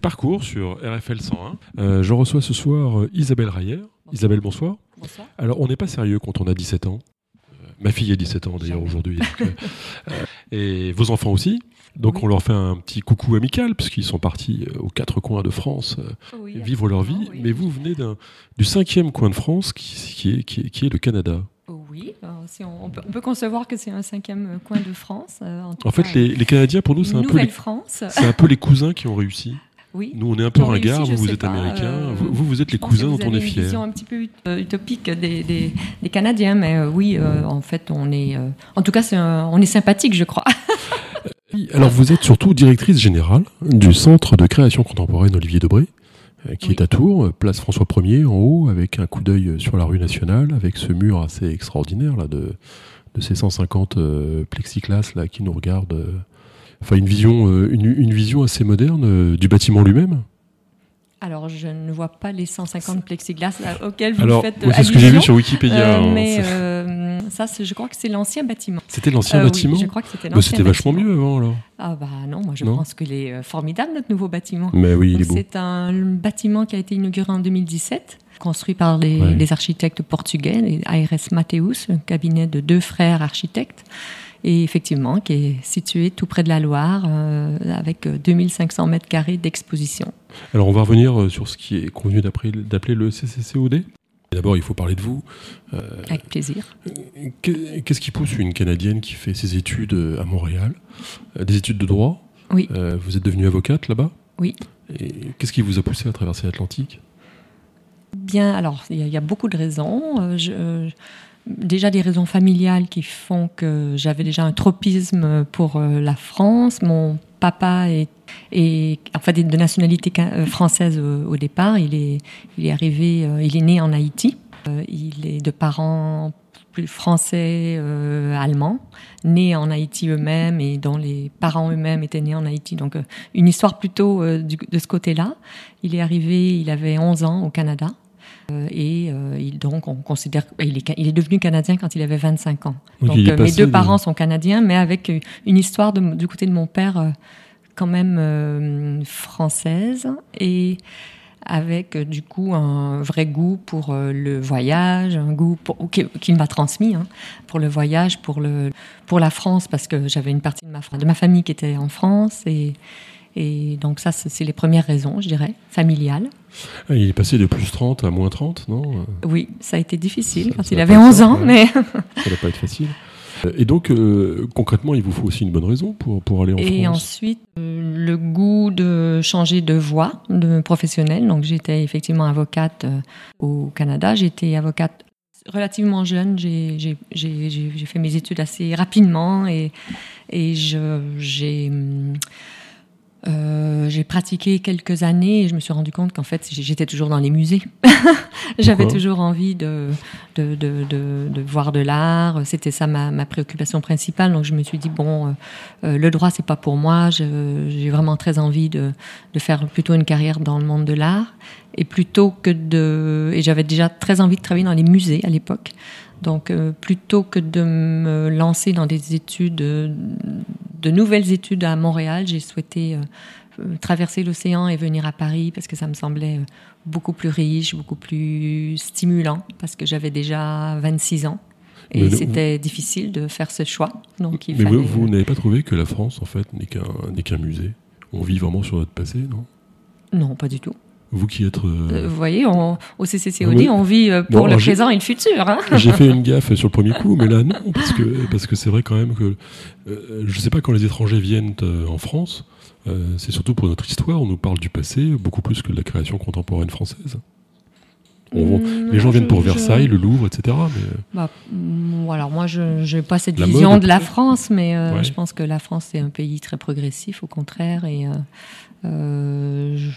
Parcours sur RFL 101. Euh, je reçois ce soir euh, Isabelle Rayer. Isabelle, bonsoir. Bonsoir. Alors, on n'est pas sérieux quand on a 17 ans. Euh, ma fille a 17 ans d'ailleurs aujourd'hui. et vos enfants aussi. Donc, Oui. on leur fait un petit coucou amical, puisqu'ils sont partis aux quatre coins de France Oui, vivre leur vie. oui. Mais vous venez du cinquième coin de France, qui, qui est, qui, est, qui est le Canada. Oui, alors, si on, on peut, on peut concevoir que c'est un cinquième coin de France. euh, en, fait, les, les Canadiens, pour nous, c'est un, peu les, Nouvelle-France. c'est un peu les cousins qui ont réussi. Oui. Nous, on est un peu ringards, vous, vous êtes américains, euh, vous, vous, vous êtes les cousins dont on est une fiers. vision un petit peu euh, utopique des, des- des Canadiens, mais euh, oui, en fait, on est. en tout cas, c'est on est sympathique, je crois. Alors vous êtes surtout directrice générale du Centre de création contemporaine Olivier Debré, qui Oui. est à Tours, place François 1er en haut, avec un coup d'œil sur la rue nationale, avec ce mur assez extraordinaire là, de, de ces 150 euh, plexiglas là, qui nous regardent. Euh, Enfin, une vision, euh, une, une vision assez moderne euh, du bâtiment lui-même. Alors, je ne vois pas les 150 plexiglas là, auxquels vous Alors, faites euh, c'est ce que j'ai vu allusion, sur Wikipédia. euh, hein. mais euh, ça, je crois que c'est l'ancien bâtiment. C'était l'ancien Euh, oui, bâtiment je crois que c'était Bah, l'ancien C'était vachement mieux avant alors. Ah bah non, moi je Non pense qu'il est euh, formidable notre nouveau bâtiment. Mais oui, il est beau. C'est un bâtiment qui a été inauguré en 2017, construit par les, Ouais. les architectes portugais, les ARS Mateus, un cabinet de deux frères architectes, et effectivement qui est situé tout près de la Loire, euh, avec euh, 2500 mètres carrés d'exposition. Alors on va revenir euh, sur ce qui est convenu d'appeler le CCCOD. D'abord, il faut parler de vous. Avec plaisir. Qu'est- Qu'est-ce qui pousse une Canadienne qui fait ses études euh, à Montréal, euh, des études de droit? Oui. Euh, Vous êtes devenue avocate là-bas? Oui. Et qu'est-ce qui vous a poussé à traverser l'Atlantique? Bien, alors il y, a- il y a beaucoup de raisons. Euh, je- euh, déjà des raisons familiales qui font que j'avais déjà un tropisme pour euh, la France. Mon papa est, est en fait, est de nationalité euh, française au, au départ. Il est, il est arrivé, euh, il est né en Haïti. Euh, il est de parents français, euh, allemands, nés en Haïti eux-mêmes et dont les parents eux-mêmes étaient nés en Haïti. Donc euh, une histoire plutôt euh, de ce côté-là. Il est arrivé, il avait 11 ans au Canada. Euh, et euh, il, donc, on considère il est, il est devenu canadien quand il avait 25 ans. Donc, euh, mes deux de- parents sont canadiens, mais avec une histoire de- du côté de mon père quand même française et avec du coup un vrai goût pour le voyage, un goût qu'il m'a transmis hein, pour le voyage, pour le pour la France parce que j'avais une partie de ma de ma famille qui était en France et et donc ça c'est les premières raisons, je dirais, familiales. Il est passé de plus 30 à moins 30, non? Oui, ça a été difficile Ça- quand ça il va avait pas être 11 simple, ans, mais Ça va pas être facile. Et donc, euh, concrètement, il vous faut aussi une bonne raison pour, pour aller en Et France? ensuite, euh, le goût de changer de voie de professionnelle. Donc, j'étais effectivement avocate euh, au Canada. J'étais avocate relativement jeune. J'ai fait mes études assez rapidement et, et j'ai hum, euh, j'ai pratiqué quelques années et je me suis rendu compte qu'en fait, j'étais toujours dans les musées. J'avais toujours envie de, de, de, de, de voir de l'art. C'était ça ma, ma préoccupation principale. Donc, je me suis dit, bon, euh, euh, le droit, c'est pas pour moi. J'ai vraiment très envie de, de faire plutôt une carrière dans le monde de l'art. Et plutôt que de. Et j'avais déjà très envie de travailler dans les musées à l'époque. Donc, euh, plutôt que de me lancer dans des études, de nouvelles études à Montréal, j'ai souhaité euh, euh, traverser l'océan et venir à Paris parce que ça me semblait euh, beaucoup plus riche, beaucoup plus stimulant parce que j'avais déjà 26 ans. Et c'était difficile de faire ce choix. Donc, il Mais fallait... vous, vous n'avez pas trouvé que la France, en fait, n'est qu'un n'est qu'un musée? On vit vraiment sur notre passé, non? Non, pas du tout. Vous qui êtes... euh, Euh, vous voyez, on- au CCCOD, Oui. on vit euh, Bon, pour le présent et le futur. hein. J'ai fait une gaffe sur le premier coup, mais là non, parce que parce que c'est vrai quand même que je sais pas quand les étrangers viennent en France, c'est surtout pour notre histoire. On nous parle du passé beaucoup plus que de la création contemporaine française. On- Mm, les gens je- viennent pour je- Versailles, le Louvre, etc. Mais Bah, mm, alors moi, je n'ai pas cette La vision mode, de la France, mais euh, Ouais. je pense que la France est un pays très progressif, au contraire, et euh, euh, je,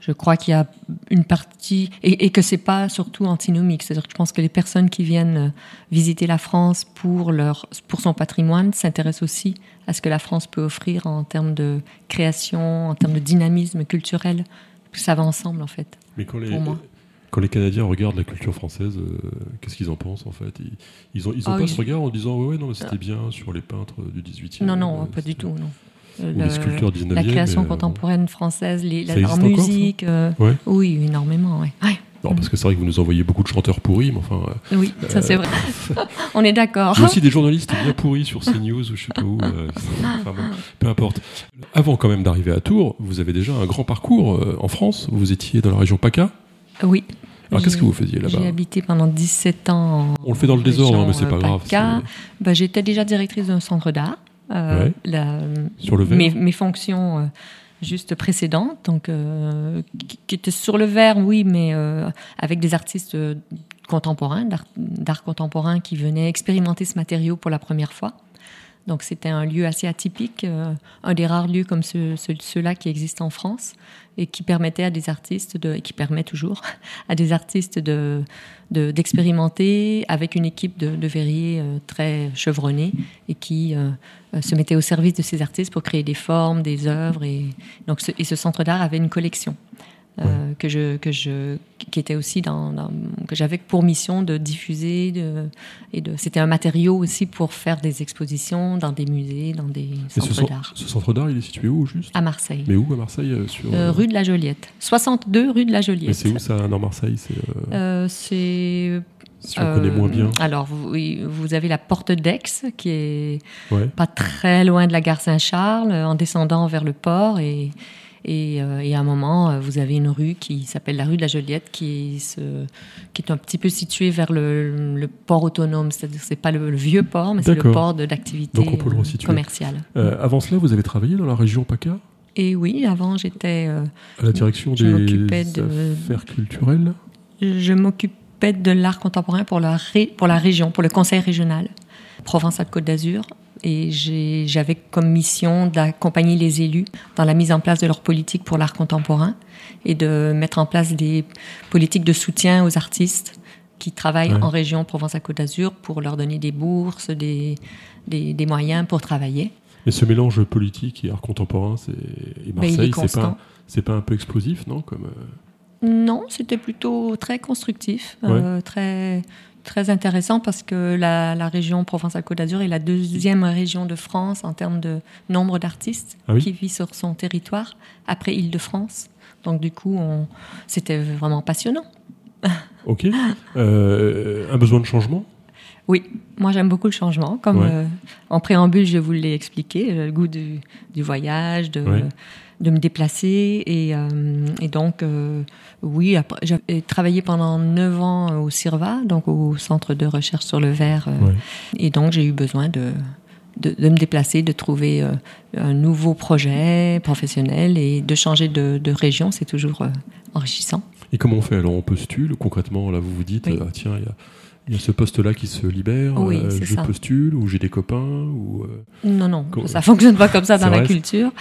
je crois qu'il y a une partie et, et que c'est pas surtout antinomique. C'est-à-dire que je pense que les personnes qui viennent euh, visiter la France pour leur pour son patrimoine s'intéressent aussi à ce que la France peut offrir en termes de création, en termes de dynamisme culturel. Ça va ensemble en fait. mais quand les quand les Canadiens regardent la culture française, euh, qu'est-ce qu'ils en pensent en fait? Ils, ils ont ils ont Ah pas oui. ce regard en disant ouais, ouais non c'était bien sur les peintres du 18e. Non, non, euh, pas du tout. Non. Les sculptures 19e, la création mais, euh, contemporaine française, les, la, encore, ça musique. euh, Ouais. Oui, énormément. Ouais. Ouais. Non, parce que c'est vrai que vous nous envoyez beaucoup de chanteurs pourris, mais enfin. euh, Oui, ça c'est vrai. On est d'accord. Il y a aussi des journalistes bien pourris sur CNews ou je sais pas où. euh, enfin bon, peu importe. Avant quand même d'arriver à Tours, vous avez déjà un grand parcours euh, en France. Vous étiez dans la région PACA. Oui. Alors qu'est-ce que vous faisiez là-bas? J'ai habité pendant 17 ans. en On le fait dans le désordre, hein, mais c'est pas grave. PACA. c'est- Ben, J'étais déjà directrice d'un centre d'art. Euh, Ouais. la- Sur le verre mes, mes fonctions euh, juste précédentes, donc euh, qui, étaient sur le verre, oui, mais euh, avec des artistes contemporains, d'art contemporain qui venaient expérimenter ce matériau pour la première fois. Donc c'était un lieu assez atypique, euh, un des rares lieux comme ce- ce- ceux-là qui existent en France et qui permettait à des artistes, et qui permet toujours à des artistes de de- d'expérimenter avec une équipe de, verriers euh, très chevronnée et qui euh, se mettait au service de ces artistes pour créer des formes, des œuvres. Et, donc et ce centre d'art avait une collection. Euh, que je que je qui était aussi dans, dans- que j'avais pour mission de diffuser de, et de c'était un matériau aussi pour faire des expositions dans des musées dans des Mais ce, centres cen- d'art ce centre d'art, il est situé où juste? À Marseille Mais où à Marseille euh, sur, Euh, euh, rue de la Joliette 62 rue de la Mais Joliette c'est où ça dans Marseille? C'est euh, c'est si on connaît Euh, moins bien. Alors, vous, avez la porte d'Aix, qui est Ouais. pas très loin de la gare Saint-Charles, en descendant vers le port. Et, et, euh, et à un moment, euh, vous avez une rue qui s'appelle la rue de la Joliette, qui, se, qui est un petit peu située vers le, le port autonome. C'est-à-dire, c'est pas le, le vieux port, mais c'est le port de resituer. commerciale. Euh, avant cela, vous avez travaillé dans la région PACA? Et oui, avant, j'étais, euh, à la direction des de- affaires culturelles? je m'occupais de l'art contemporain pour la, ré- pour la région, pour le conseil régional Provence-Alpes-Côte d'Azur. Et j'avais comme mission d'accompagner les élus dans la mise en place de leur politique pour l'art contemporain et de mettre en place des politiques de soutien aux artistes qui travaillent Ouais. en région Provence-Alpes-Côte d'Azur pour leur donner des bourses, des, des, des moyens pour travailler. Mais ce mélange politique et art contemporain, c'est et Ben, Marseille, c'est constant. pas c'est pas un peu explosif, non Comme euh, Non, c'était plutôt très constructif, euh, très, très intéressant parce que la, la région Provence-Alpes-Côte d'Azur est la deuxième région de France en termes de nombre d'artistes Ah oui qui vivent sur son territoire, après Île-de-France. Donc du coup, on- c'était vraiment passionnant. Ok. Euh, un besoin de changement? Oui, moi j'aime beaucoup le changement. Comme Ouais. euh, en préambule, je vous l'ai expliqué, j'ai le goût du, du voyage, de, Ouais. De me déplacer. Et, euh, et donc, euh, oui, j'ai travaillé pendant neuf ans au CIRVA, donc au Centre de recherche sur le verre. euh, Ouais. Et donc, j'ai eu besoin de, de, de me déplacer, de trouver euh, un nouveau projet professionnel et de changer de, de région. C'est toujours euh, enrichissant. Et comment on fait Alors on postule concrètement Là, vous vous dites Oui. ah, tiens, il y a, il y a ce poste-là qui se libère. Oui, euh, je ça. postule ou j'ai des copains ou euh, Non, non, ça fonctionne pas comme ça dans la culture.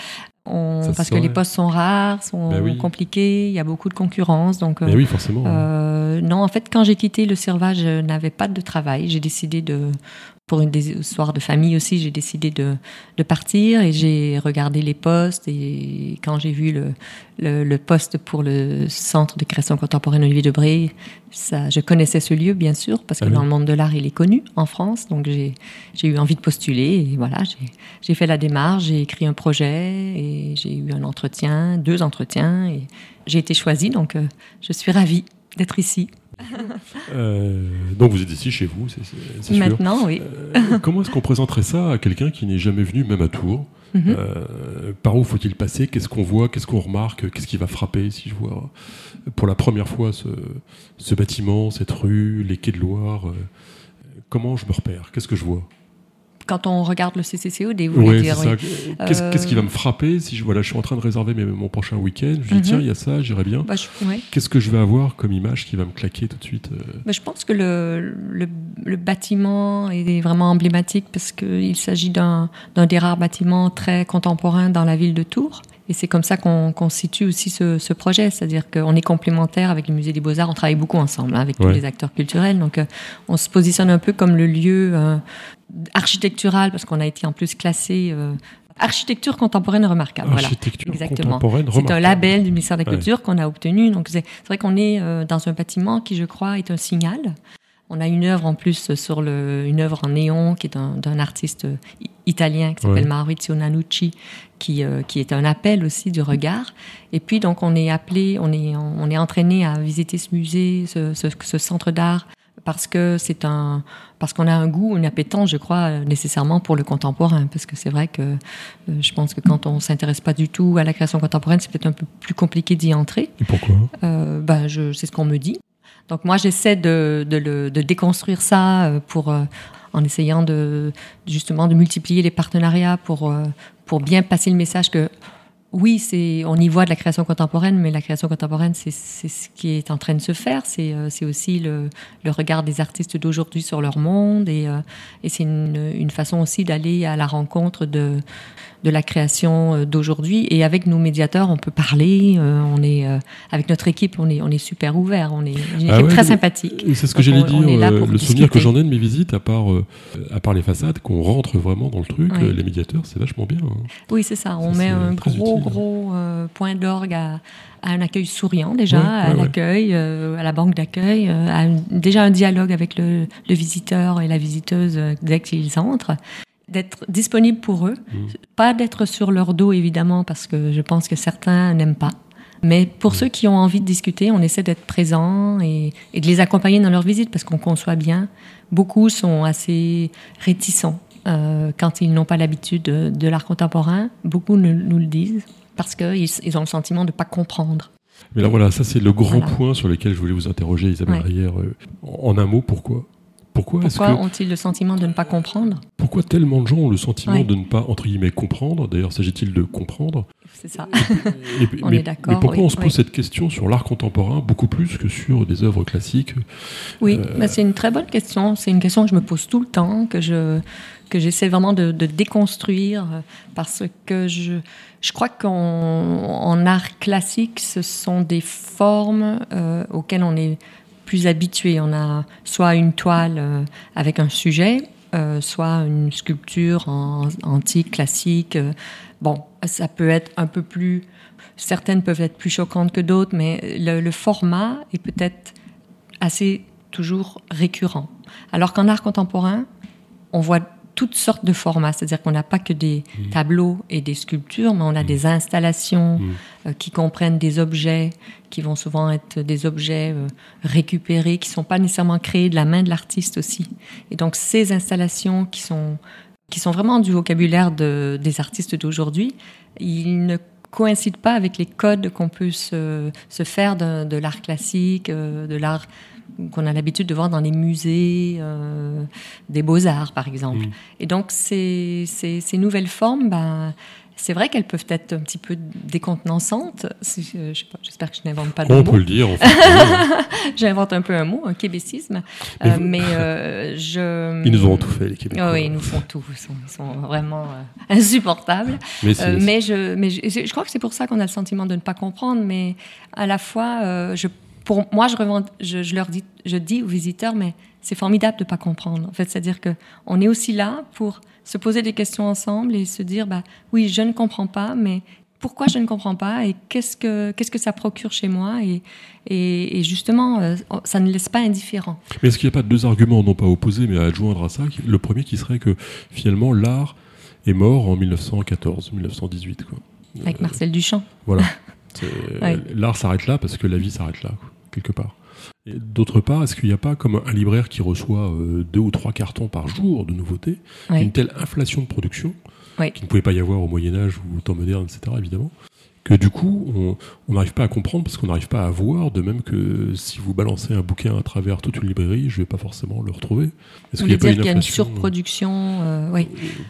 On- parce que les postes sont rares, sont Ben oui. compliqués, il y a beaucoup de concurrence. Donc, euh, oui, forcément. euh, non, en fait, quand j'ai quitté le Cerva, je n'avais pas de travail. J'ai décidé de, pour une des histoires de famille aussi, j'ai décidé de, de partir et j'ai regardé les postes. Et quand j'ai vu le, le, le poste pour le Centre de création contemporaine Olivier Debré, ça, je connaissais ce lieu, bien sûr, parce que Ah oui. dans le monde de l'art, il est connu en France. Donc, j'ai eu envie de postuler et voilà, j'ai- j'ai fait la démarche, j'ai écrit un projet et j'ai eu un entretien, deux entretiens et j'ai été choisie. Donc, euh, je suis ravie d'être ici. Euh, donc vous êtes ici chez vous, c'est sûr. Maintenant, oui. Euh, comment est-ce qu'on présenterait ça à quelqu'un qui n'est jamais venu, même à Tours Mhm. Euh, Par où faut-il passer? Qu'est-ce qu'on voit? Qu'est-ce qu'on remarque? Qu'est-ce qui va frapper si je vois pour la première fois ce, ce bâtiment, cette rue, les quais de Loire Comment je me repère? Qu'est-ce que je vois? Quand on regarde le CCCOD, vous voulez Ouais, dire, c'est oui. ça. Qu'est-ce Euh, qui va me frapper si je, voilà, je suis en train de réserver mes- mon prochain week-end? Je dis Mhm. tiens, il y a ça, j'irai bien. Bah, ouais. Qu'est-ce que je vais avoir comme image qui va me claquer tout de suite euh, Bah, je pense que le, le, le bâtiment est vraiment emblématique parce qu'il s'agit d'un des rares bâtiments très contemporains dans la ville de Tours. Et c'est comme ça qu'on situe aussi ce, ce projet, c'est-à-dire qu'on est complémentaires avec le musée des beaux-arts, on travaille beaucoup ensemble hein, avec tous les acteurs culturels, donc euh, on se positionne un peu comme le lieu euh, architectural parce qu'on a été en plus classé euh, architecture contemporaine remarquable. Voilà. Architecture Exactement. contemporaine C'est un label du ministère de la Ouais. Culture qu'on a obtenu. Donc c'est c'est vrai qu'on est euh, dans un bâtiment qui, je crois, est un signal on a une œuvre en plus sur le, une œuvre en néon qui est d'un artiste italien qui s'appelle Maurizio Nanucci, qui, euh, qui est un appel aussi du regard. Et puis donc on est appelé, on est, on est entraîné à visiter ce musée, ce, ce, centre d'art parce que c'est un parce qu'on a un goût, une appétence, je crois, nécessairement pour le contemporain. Parce que c'est vrai que euh, je pense que quand on s'intéresse pas du tout à la création contemporaine, c'est peut-être un peu plus compliqué d'y entrer. Et pourquoi? Euh, ben, je, c'est ce qu'on me dit. Donc moi, j'essaie de, de, déconstruire ça euh, pour, euh, en essayant de, justement de multiplier les partenariats pour, euh, pour bien passer le message que oui, c'est, on y voit de la création contemporaine, mais la création contemporaine, c'est, ce qui est en train de se faire. C'est, c'est aussi le, le, regard des artistes d'aujourd'hui sur leur monde, et, et c'est une, une, façon aussi d'aller à la rencontre de, de la création euh, d'aujourd'hui. Et avec nos médiateurs, on peut parler. Euh, on est euh, avec notre équipe, on est on est super ouvert. On est une ah très sympathique. C'est ce que j'allais dire. le souvenir que j'en ai de mes visites, à part à part les façades, qu'on rentre vraiment dans le truc, les médiateurs, c'est vachement bien. Hein. Oui, c'est ça. On met un gros gros point d'orgue à, un accueil souriant déjà, à l'accueil, à la banque d'accueil, déjà un dialogue avec le, le, visiteur et la visiteuse dès qu'ils entrent d'être disponible pour eux, mmh. pas d'être sur leur dos évidemment parce que je pense que certains n'aiment pas. Mais pour mmh. ceux qui ont envie de discuter, on essaie d'être présent et, de les accompagner dans leur visite parce qu'on conçoit bien. Beaucoup sont assez réticents euh, quand ils n'ont pas l'habitude de, l'art contemporain. Beaucoup nous, le disent parce qu'ils ils ont le sentiment de ne pas comprendre. Mais là voilà, ça c'est le grand point sur lequel je voulais vous interroger Isabelle ouais. Euh, en un mot, pourquoi? Pourquoi, ont-ils le sentiment de ne pas comprendre Pourquoi tellement de gens ont le sentiment de ne pas, entre guillemets, comprendre? D'ailleurs, s'agit-il de comprendre? C'est ça. on est d'accord. Mais pourquoi on se pose cette question sur l'art contemporain beaucoup plus que sur des œuvres classiques? Oui, euh, bah, c'est une très bonne question. C'est une question que je me pose tout le temps, que je que j'essaie vraiment de, déconstruire parce que je, je crois qu'en art classique, ce sont des formes euh, auxquelles on est plus habitués. On a soit une toile euh, avec un sujet, euh, soit une sculpture en, antique, classique. Euh, bon, ça peut être un peu plus... Certaines peuvent être plus choquantes que d'autres, mais le, format est peut-être assez toujours récurrent. Alors qu'en art contemporain, on voit toutes sortes de formats. C'est-à-dire qu'on n'a pas que des mmh. tableaux et des sculptures, mais on a mmh. des installations mmh. euh, qui comprennent des objets, qui vont souvent être des objets euh, récupérés, qui ne sont pas nécessairement créés de la main de l'artiste aussi. Et donc ces installations qui sont, qui sont vraiment du vocabulaire de, des artistes d'aujourd'hui, ils ne coïncident pas avec les codes qu'on peut se, se faire de, de l'art classique, euh, de l'art qu'on a l'habitude de voir dans les musées euh, des beaux-arts, par exemple. Mm. Et donc, ces, ces, ces, nouvelles formes, ben, c'est vrai qu'elles peuvent être un petit peu décontenançantes. J'espère que je n'invente pas de mot. On peut le dire. J'invente un peu un mot, un québécisme. Euh, mais euh, je... Ils nous ont tout fait, les Québécois. oui, ils nous font tout. Ils sont, ils sont vraiment insupportables. Mais, mais, je, mais je, je, crois que c'est pour ça qu'on a le sentiment de ne pas comprendre. Mais à la fois, je pour moi, je, je, leur dis, je dis aux visiteurs, mais c'est formidable de ne pas comprendre. En fait, c'est-à-dire que on est aussi là pour se poser des questions ensemble et se dire, bah oui, je ne comprends pas, mais pourquoi je ne comprends pas et qu'est-ce que qu'est-ce que ça procure chez moi et, et, justement euh, ça ne laisse pas indifférent. Mais est-ce qu'il n'y a pas deux arguments non pas opposés mais à adjoindre à ça? Le premier qui serait que finalement l'art est mort en 1914, 1918 quoi. Avec Marcel Duchamp. Voilà. L'art s'arrête là parce que la vie s'arrête là quelque part. D'autre part, est-ce qu'il n'y a pas comme un libraire qui reçoit euh, deux ou trois cartons par jour de nouveautés, une telle inflation de production, qui ne pouvait pas y avoir au Moyen Âge ou au temps moderne, etc., évidemment, que du coup, on n'arrive pas à comprendre parce qu'on n'arrive pas à voir, de même que si vous balancez un bouquin à travers toute une librairie, je ne vais pas forcément le retrouver. Est-ce qu'il y a pas une, y a une surproduction euh, oui.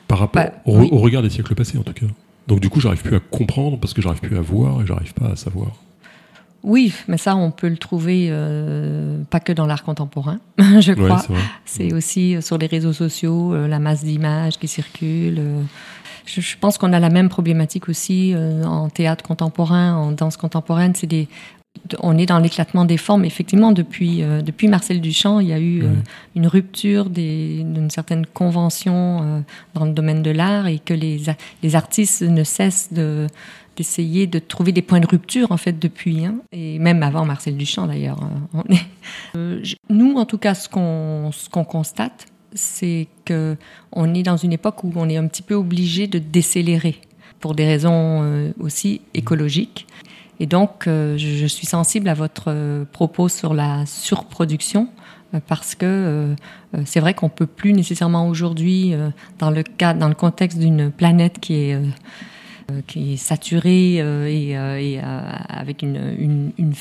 Par rapport bah, au, au, regard des siècles passés, en tout cas? Donc du coup, j'arrive plus à comprendre parce que j'arrive plus à voir et j'arrive pas à savoir. Oui, mais ça, on peut le trouver euh, pas que dans l'art contemporain, je crois. c'est aussi euh, sur les réseaux sociaux, euh, la masse d'images qui circulent. Je, pense qu'on a la même problématique aussi en théâtre contemporain, en danse contemporaine. C'est des, on est dans l'éclatement des formes. Effectivement, depuis, depuis Marcel Duchamp, il y a eu une rupture d'une certaine convention dans le domaine de l'art et que les, les artistes ne cessent de d'essayer de trouver des points de rupture en fait depuis, hein, et même avant Marcel Duchamp d'ailleurs. Hein, euh, nous, en tout cas, ce qu'on ce qu'on constate, c'est que on est dans une époque où on est un petit peu obligé de décélérer pour des raisons euh, aussi écologiques. Et donc, euh, je suis sensible à votre propos sur la surproduction parce que c'est vrai qu'on peut plus nécessairement aujourd'hui, dans le cas, dans le contexte d'une planète qui est euh, qui est saturé euh, et, euh, avec une, une,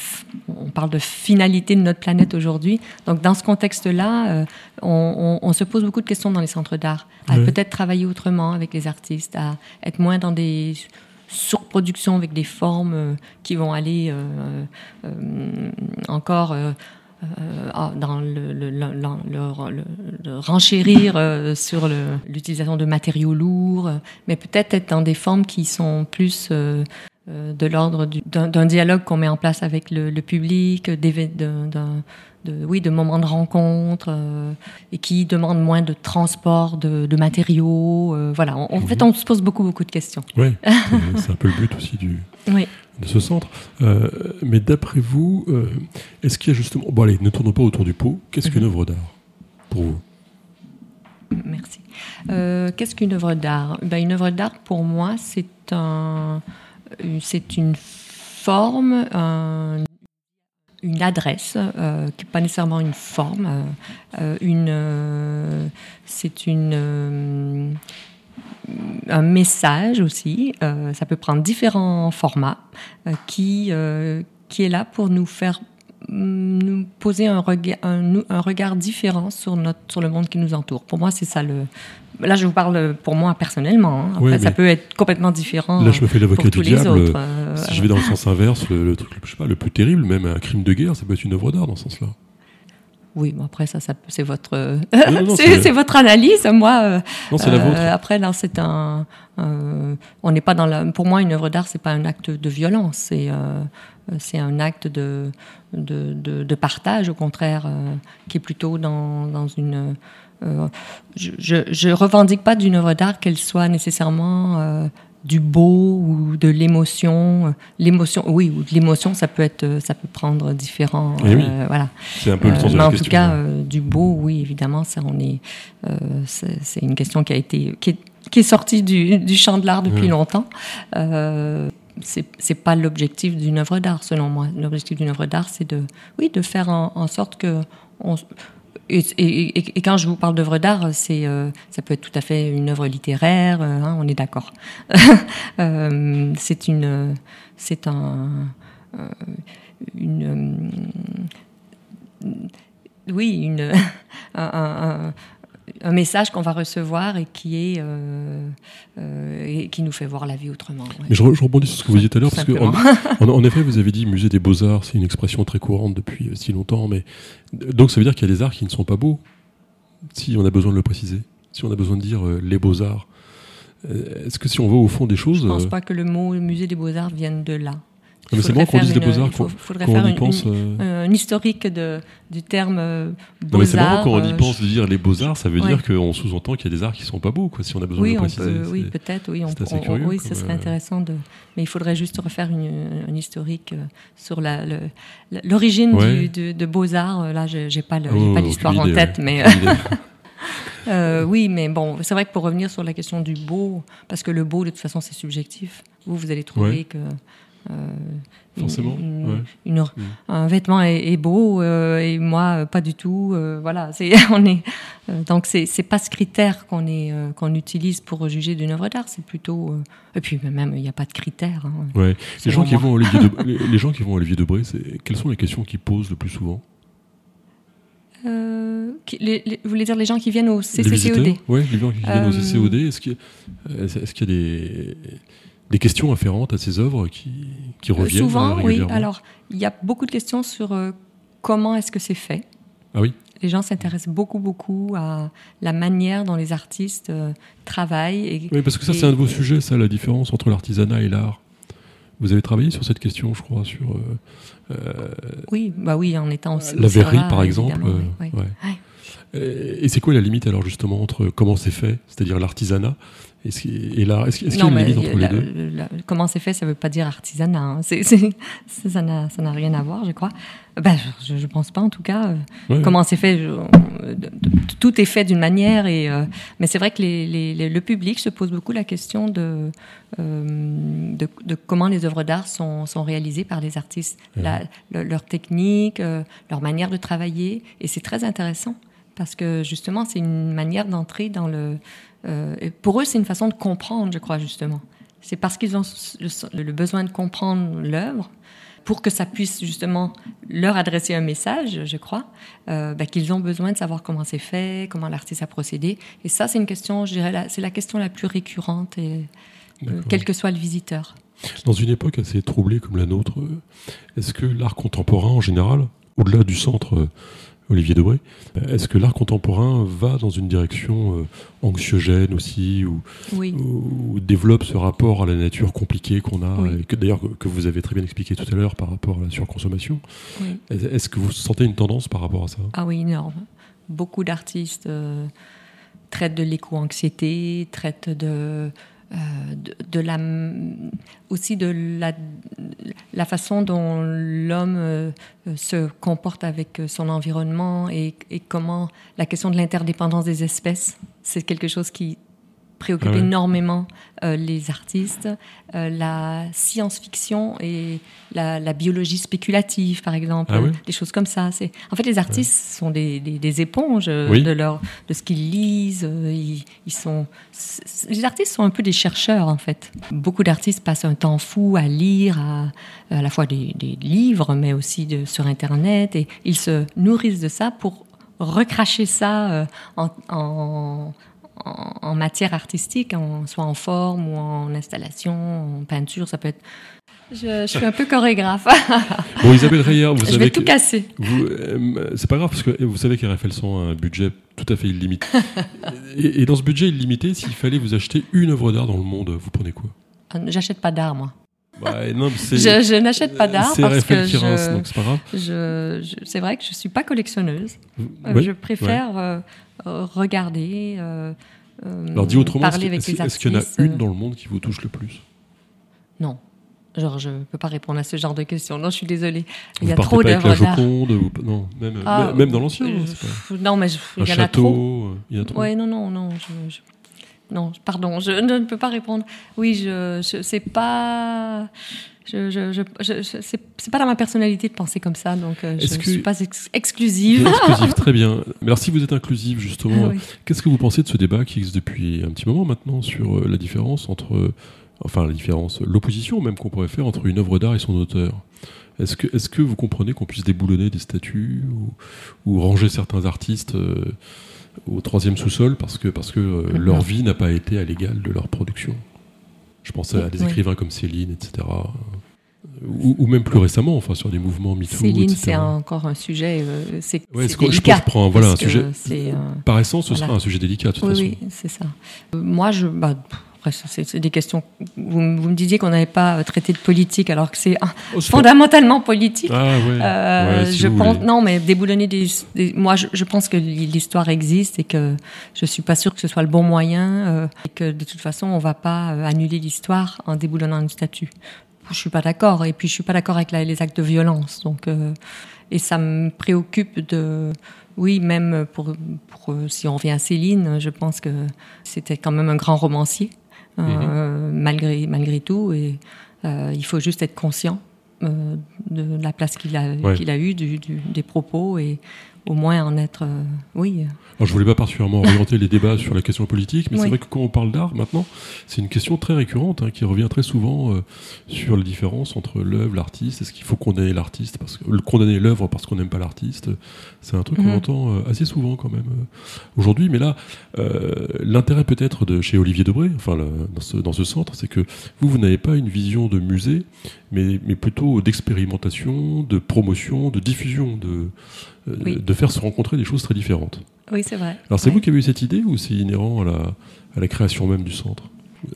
on parle de finalité de notre planète aujourd'hui. Donc dans ce contexte-là, on, se pose beaucoup de questions dans les centres d'art, à peut-être travailler autrement avec les artistes, à être moins dans des surproductions avec des formes qui vont aller encore euh, ah, dans le, renchérir euh, sur l'utilisation de matériaux lourds, mais peut-être être dans des formes qui sont plus euh, de l'ordre d'un dialogue qu'on met en place avec le, public, d'un de, oui, de moments de rencontre et qui demandent moins de transport de, matériaux. voilà, en, fait, on se pose beaucoup, beaucoup de questions. Oui, c'est un peu le but aussi du, oui de ce centre. Euh, mais d'après vous, euh, est-ce qu'il y a justement... Bon allez, ne tournons pas autour du pot. Qu'est-ce qu'une mhm. œuvre d'art pour vous? Merci. Euh, qu'est-ce qu'une œuvre d'art? Ben, Une œuvre d'art, pour moi, c'est un, c'est une forme, une adresse, qui n'est pas nécessairement une forme. une, c'est une un message aussi. Euh, ça peut prendre différents formats euh, qui, euh, qui est là pour nous faire nous poser un regard, un, regard différent sur, notre, sur le monde qui nous entoure. Pour moi, c'est ça le. Là, je vous parle pour moi personnellement. Hein. Après, ça peut être complètement différent. Là, je me fais l'avocat du diable. si je vais dans le sens inverse, le, truc, je sais pas, le plus terrible, même un crime de guerre, ça peut être une œuvre d'art dans ce sens-là. Oui, mais après ça, ça c'est votre, c'est votre analyse. Moi, euh, non, c'est la vôtre. Euh, après, là, c'est un, on n'est pas dans la. Pour moi, une œuvre d'art, c'est pas un acte de violence. C'est, euh, c'est un acte de, de, de, partage, au contraire, qui est plutôt dans, dans une. je, je, je, revendique pas d'une œuvre d'art qu'elle soit nécessairement du beau ou de l'émotion. L'émotion, oui, ou de l'émotion, ça peut être, ça peut prendre différents. Eh euh, voilà. C'est un peu le sens de la en tout cas, euh, du beau, oui, évidemment, ça, on est, euh, c'est une question qui a été, qui est, qui est sortie du, du, champ de l'art depuis longtemps. Euh, c'est pas l'objectif d'une œuvre d'art, selon moi. L'objectif d'une œuvre d'art, c'est de, oui, de faire en, en sorte que on, et, quand je vous parle d'œuvre d'art, c'est, euh, ça peut être tout à fait une œuvre littéraire, euh, hein, on est d'accord. euh, c'est une, c'est un, une, oui, une, un, un, un message qu'on va recevoir et qui est euh, euh, et qui nous fait voir la vie autrement. Mais je, rebondis sur ce que vous disiez tout à l'heure parce que en, effet vous avez dit musée des beaux arts, c'est une expression très courante depuis euh, si longtemps, mais donc ça veut dire qu'il y a des arts qui ne sont pas beaux, si on a besoin de le préciser, si on a besoin de dire les beaux arts. Est-ce que si on va au fond des choses, je ne pense pas que le mot musée des beaux arts vienne de là c'est bon qu'on dise des beaux-arts. Il faudrait faire y pense, euh, un historique de, du terme euh, beaux-arts. C'est marrant quand on y euh, pense de dire les beaux-arts, ça veut dire qu'on sous-entend qu'il y a des arts qui ne sont pas beaux, quoi, si on a besoin oui, de le préciser. oui, peut-être, oui. On, oui, ce serait intéressant de. Mais il faudrait juste refaire une, un historique sur l'origine de, de beaux-arts. Là, je n'ai pas oh, l'histoire en tête, mais. Euh, oui, mais bon, c'est vrai que pour revenir sur la question du beau, parce que le beau, de toute façon, c'est subjectif. Vous, vous allez trouver que euh, Forcément. Une, Un vêtement est, beau euh, et moi pas du tout. Euh, voilà, c'est on est donc c'est pas ce critère qu'on est qu'on utilise pour juger d'une œuvre d'art. C'est plutôt et puis même il n'y a pas de critère. Hein. ouais. Les gens qui vont à de, les, gens qui vont Olivier Debré, quelles sont les questions qu'ils posent le plus souvent? Vous voulez dire les gens qui viennent au CCCOD Oui, les gens qui viennent au CCCOD. Est-ce qu'il est qu'il y a des des questions afférentes à ces œuvres qui, qui reviennent Souvent, oui. Alors, il y a beaucoup de questions sur euh, comment est-ce que c'est fait. Ah oui les gens s'intéressent beaucoup, beaucoup à la manière dont les artistes euh, travaillent. Et, oui, parce que ça, c'est un de vos sujets, ça, la différence entre l'artisanat et l'art. Vous avez travaillé sur cette question, je crois, sur. Euh, oui, bah oui, en étant aussi. La verrerie, par exemple. Et c'est quoi la limite alors justement entre comment c'est fait, c'est-à-dire l'artisanat, et l'art Est-ce qu'il y a une limite entre les deux Comment c'est fait, ça ne veut pas dire artisanat. Hein. ça n'a rien à voir, je crois. Ben, je ne pense pas en tout cas. comment c'est fait Tout est fait d'une manière. Et, euh, mais c'est vrai que les, le public se pose beaucoup la question de, euh, de, comment les œuvres d'art sont, sont, réalisées par les artistes. leur technique, euh, leur manière de travailler. Et c'est très intéressant parce que justement, c'est une manière d'entrer dans le. Euh, pour eux, c'est une façon de comprendre, je crois, justement. C'est parce qu'ils ont le, besoin de comprendre l'œuvre pour que ça puisse justement leur adresser un message, je crois, euh, ben, qu'ils ont besoin de savoir comment c'est fait, comment l'artiste a procédé. Et ça, c'est une question, je dirais, c'est la question la plus récurrente, et, euh, quel que soit le visiteur. Dans une époque assez troublée comme la nôtre, est-ce que l'art contemporain en général, au-delà du centre Olivier Debré. Est-ce que l'art contemporain va dans une direction euh, anxiogène aussi, ou, développe ce rapport à la nature compliqué qu'on a, et que d'ailleurs que vous avez très bien expliqué tout à l'heure par rapport à la surconsommation? Est-ce que vous sentez une tendance par rapport à ça? Ah oui, énorme. Beaucoup d'artistes euh, traitent de l'éco-anxiété, traitent de euh, de, la, aussi de la, la façon dont l'homme euh, se comporte avec son environnement et comment la question de l'interdépendance des espèces, c'est quelque chose qui préoccupe énormément euh, les artistes. Euh, la science-fiction et la, biologie spéculative, par exemple, ah des choses comme ça. C'est en fait les artistes sont des, des, éponges euh, de leur de ce qu'ils lisent. Ils, sont les artistes sont un peu des chercheurs en fait. Beaucoup d'artistes passent un temps fou à lire à, à la fois des, livres, mais aussi de, sur Internet et ils se nourrissent de ça pour recracher ça en, en en, matière artistique, en, soit en forme ou en installation, en peinture, ça peut être. Je, suis un peu chorégraphe. bon, Isabelle Reyer, vous savez. Je vais tout casser. Euh, c'est pas grave, parce que vous savez qu'RFL sont un budget tout à fait illimité. et, dans ce budget illimité, s'il fallait vous acheter une œuvre d'art dans le monde, vous prenez quoi? Ah, J'achète pas d'art, moi. Bah, non, je, je n'achète pas d'art parce que je, c'est pas grave. c'est vrai que je suis pas collectionneuse. Euh, je préfère euh, regarder, euh, Alors, dit autrement, est-ce qu'il y en a une dans le monde qui vous touche le plus? Non. Genre, je ne peux pas répondre à ce genre de questions. Non, je suis désolée. Il y a trop d'œuvres d'art. Non, même, ah, même dans l'ancien. Non, mais il y en a trop. Il y a trop. Ouais, non, non, non. je, non, pardon, je ne peux pas répondre. Oui, je, je c'est pas. Je, je, je, c'est pas dans ma personnalité de penser comme ça, donc euh, je ne suis pas exclusive. Exclusive, très bien. Mais alors, si vous êtes inclusive, justement, qu'est-ce que vous pensez de ce débat qui existe depuis un petit moment maintenant sur euh, la différence entre. Enfin, la différence, l'opposition même qu'on pourrait faire entre une œuvre d'art et son auteur? Est-ce que, est que vous comprenez qu'on puisse déboulonner des statues ou, ou ranger certains artistes euh, au troisième sous-sol parce que, parce que euh, leur vie n'a pas été à l'égal de leur production? Je pense à des écrivains comme Céline, etc. Ou, même plus récemment, enfin sur des mouvements MeToo. Céline, c'est encore un sujet. Euh, c'est ouais, je pense je prends voilà un sujet. Euh, par essence, ce sera un sujet délicat. De toute oui, façon. oui, c'est ça. moi, je, bah, après, c'est des questions. Vous, me disiez qu'on n'avait pas traité de politique, alors que c'est oh, fondamentalement politique. Ah, ouais. Euh, je pense, non, mais déboulonner des. moi, je, pense que l'histoire existe et que je suis pas sûre que ce soit le bon moyen euh, et que de toute façon, on va pas euh, annuler l'histoire en déboulonnant une statue. Je suis pas d'accord. Et puis, je suis pas d'accord avec les actes de violence. Donc, et ça me préoccupe de oui, même pour, pour, si on revient à Céline, je pense que c'était quand même un grand romancier. Euh, mhm. malgré, malgré tout. Et euh, il faut juste être conscient euh, de la place qu'il a, qu'il a eue, du, des propos et au moins en être, oui, alors, je voulais pas particulièrement orienter les débats sur la question politique, mais c'est vrai que quand on parle d'art maintenant, c'est une question très récurrente hein, qui revient très souvent euh, sur la différence entre l'œuvre, l'artiste. Est-ce qu'il faut condamner l'artiste parce que condamner l'œuvre parce qu'on n'aime pas l'artiste? C'est un truc qu'on mhm. entend euh, assez souvent quand même euh, aujourd'hui. Mais là, l'intérêt peut-être de chez Olivier Debré, enfin dans, ce, dans ce centre, c'est que vous, vous n'avez pas une vision de musée, mais, mais plutôt d'expérimentation, de promotion, de diffusion, de, de faire se rencontrer des choses très différentes. Oui, c'est vrai. Alors, c'est vous qui avez eu cette idée ou c'est inhérent à la, à la création même du centre?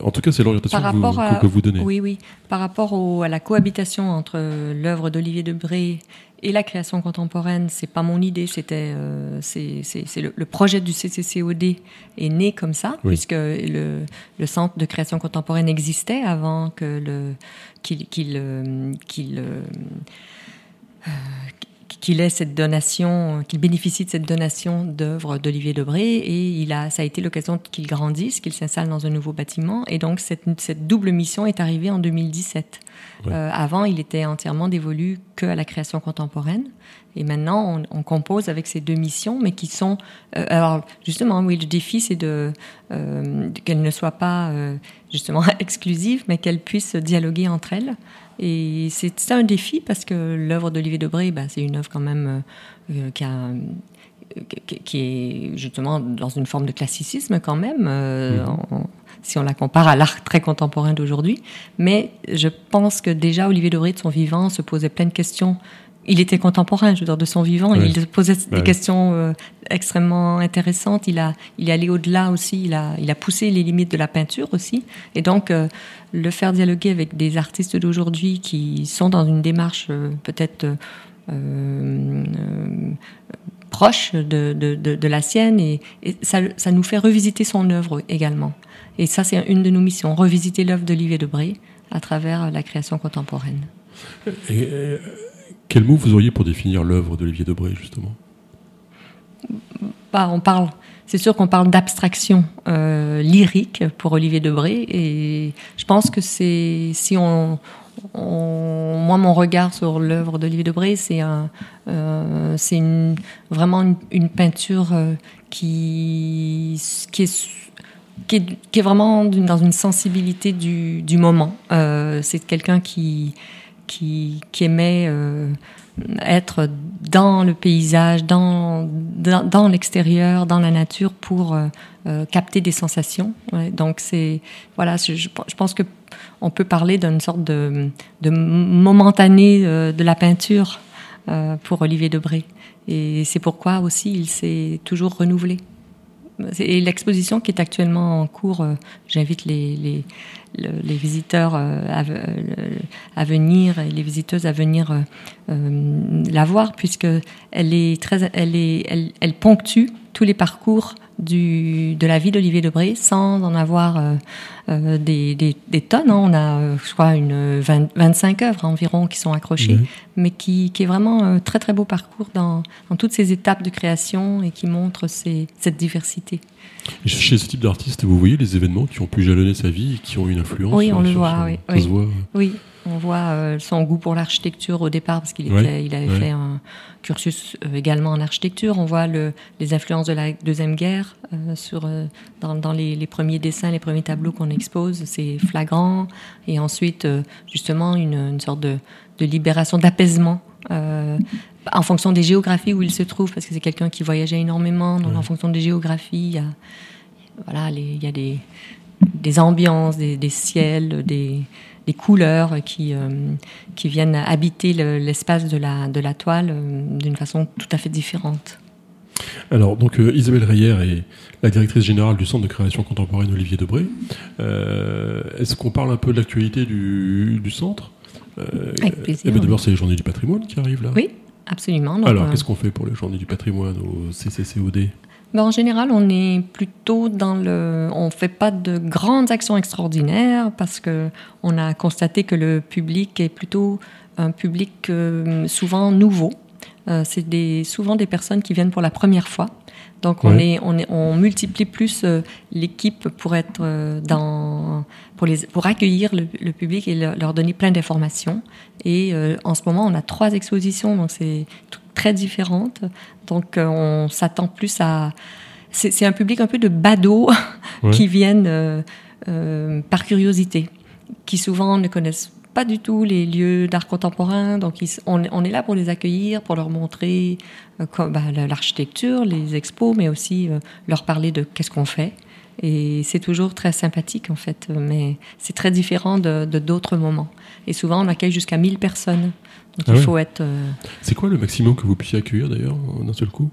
En tout cas, c'est l'orientation que, que, vous donnez. Oui, oui. Par rapport à la cohabitation entre l'œuvre d'Olivier Debré et la création contemporaine, c'est pas mon idée, c'était euh, c'est le, projet du CCCOD est né comme ça, puisque le, le, centre de création contemporaine existait avant que le qu'il qu'il euh, euh, qu'il ait cette donation, qu'il bénéficie de cette donation d'œuvres d'Olivier Debré et il a, ça a été l'occasion qu'il grandisse, qu'il s'installe dans un nouveau bâtiment et donc cette, cette double mission est arrivée en 2017. Euh, avant, il était entièrement dévolu que à la création contemporaine. Et maintenant, on, compose avec ces deux missions, mais qui sont... Euh, alors, justement, oui, le défi, c'est de, euh, qu'elles ne soient pas, justement, exclusives, mais qu'elles puissent dialoguer entre elles. Et c'est un défi parce que l'œuvre d'Olivier Debré, bah, c'est une œuvre quand même qui a qui est justement dans une forme de classicisme quand même, euh, mhm. si on la compare à l'art très contemporain d'aujourd'hui. Mais je pense que déjà Olivier Debré, de son vivant, se posait plein de questions. Il était contemporain, je veux dire, de son vivant. Il se posait des questions euh, extrêmement intéressantes. Il, a, il est allé au-delà aussi. Il a, il a poussé les limites de la peinture aussi. Et donc, euh, le faire dialoguer avec des artistes d'aujourd'hui qui sont dans une démarche peut-être proche de, de, de, la sienne et, ça, ça, nous fait revisiter son œuvre également. Et ça, c'est une de nos missions, revisiter l'œuvre d'Olivier Debré à travers la création contemporaine. Et, euh, quel mot vous auriez pour définir l'œuvre d'Olivier Debré, justement? Bah, On parle, c'est sûr qu'on parle d'abstraction euh, lyrique pour Olivier Debré, et je pense que c'est si on, moi, mon regard sur l'œuvre d'Olivier Debré, c'est un, euh, c'est vraiment une, peinture euh, qui, qui est, qui, est, vraiment dans une sensibilité du, moment. C'est quelqu'un qui, qui, aimait être dans le paysage, dans, dans, l'extérieur, dans la nature pour capter des sensations. donc c'est voilà, je, pense que on peut parler d'une sorte de, momentané euh, de la peinture euh, pour Olivier Debré. Et c'est pourquoi aussi il s'est toujours renouvelé. Et l'exposition qui est actuellement en cours, euh, j'invite les, les, visiteurs à, à, venir et les visiteuses à venir la voir, puisque elle est très, elle est, elle ponctue tous les parcours du, de la vie d'Olivier Debré sans en avoir euh, euh, des, des, tonnes. Hein. On a, euh, je crois, une 25 œuvres environ qui sont accrochées, mais qui, qui, est vraiment un très très beau parcours dans, dans, toutes ces étapes de création et qui montre ces, cette diversité. chez ce type d'artiste, vous voyez les événements qui ont pu jalonner sa vie et qui ont une influence Oui, on le voit, oui. oui. oui. On voit euh, son goût pour l'architecture au départ parce qu'il il avait fait un cursus euh, également en architecture. On voit le, les influences de la deuxième guerre euh, sur dans, dans les, les, premiers dessins, les premiers tableaux qu'on expose, c'est flagrant. Et ensuite, justement, une, une, sorte de, de libération, d'apaisement. en fonction des géographies où il se trouve, parce que c'est quelqu'un qui voyageait énormément, donc en fonction des géographies, il y a, voilà, les, il y a des, des ambiances, des, des ciels, des, des couleurs qui, euh, qui viennent habiter l'espace de, la, de la toile euh, d'une façon tout à fait différente. Alors, donc euh, Isabelle Reyer est la directrice générale du Centre de création contemporaine Olivier Debré. Est-ce qu'on parle un peu de l'actualité du, du, centre? Avec plaisir. Eh ben, d'abord, c'est les Journées du patrimoine qui arrivent là. Oui, absolument. Alors, qu'est-ce qu'on fait pour les Journées du patrimoine au CCCOD ben, en général, on est plutôt dans le. On fait pas de grandes actions extraordinaires parce que on a constaté que le public est plutôt un public euh, souvent nouveau. Euh, c'est des, souvent des personnes qui viennent pour la première fois. Donc on, est, on, est, on multiplie plus euh, l'équipe pour être dans pour les pour accueillir le, public et leur donner plein d'informations. Et en ce moment on a trois expositions donc c'est très différentes. Donc, euh, on s'attend plus à. C'est un public un peu de badauds qui viennent euh, euh, par curiosité, qui souvent ne connaissent pas du tout les lieux d'art contemporain. Donc, on, est là pour les accueillir, pour leur montrer bah, l'architecture, les expos, mais aussi leur parler de qu'est-ce qu'on fait. Et c'est toujours très sympathique, en fait, mais c'est très différent de d'autres moments. Et souvent, on accueille jusqu'à 1000 personnes. Donc ah il faut être. Euh, c'est quoi le maximum que vous puissiez accueillir d'ailleurs d'un seul coup?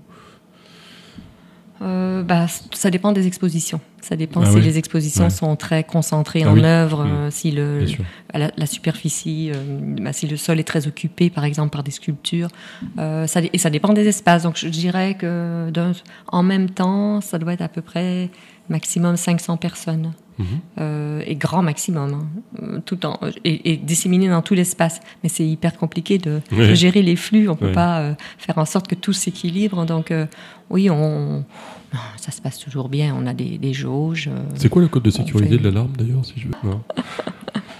Euh, bah, ça dépend des expositions. Ça dépend Ah si les expositions Ouais. sont très concentrées Ah en oui. œuvre, Mm. euh, si le, la, la superficie, euh, bah, si le sol est très occupé, par exemple, par des sculptures. Ça, et ça dépend des espaces. Donc, je dirais que en même temps, ça doit être à peu près maximum 500 personnes. Mhm. Euh, et grand maximum, hein, euh, tout en, et, et disséminé dans tout l'espace. Mais c'est hyper compliqué de, gérer les flux. On peut Ouais. pas euh, faire en sorte que tout s'équilibre. Donc, euh, oui, on, ça se passe toujours bien. On a des, des jauges. C'est quoi le code de sécurité fait- de l'alarme d'ailleurs si je veux? Non.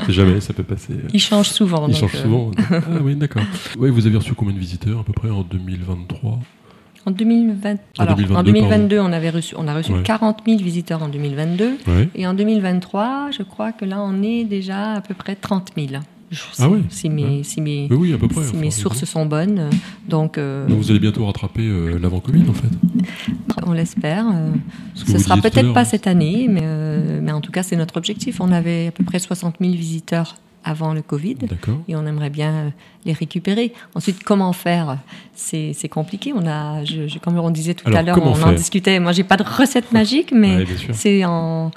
C'est jamais, ça peut passer. il change souvent. Il donc, change souvent. ah oui, d'accord. Ouais, vous avez reçu combien de visiteurs à peu près en 2023 En 2020, En alors, 2022, en 2022, on avait reçu, on a reçu Ouais. 40 000 visiteurs en 2022. Ouais. Et en 2023, je crois que là, on est déjà à peu près 30 000. Je- si, Ah oui si mes, Ouais. si mes, Oui, oui, à peu près. si enfin, mes c'est sources sont bonnes. Donc, euh, Donc vous allez bientôt rattraper euh, l'avant Covid en fait. on l'espère. euh, Ce vous sera peut-être pas hein. cette année, mais, mais en tout cas, c'est notre objectif. On avait à peu près 60 000 visiteurs avant le Covid. Et on aimerait bien euh, les récupérer. Ensuite, comment faire? C'est compliqué. On a, je, je- comme on disait tout Alors, à l'heure, on en discutait. Moi, j'ai pas de recette magique, mais Ouais, c'est en,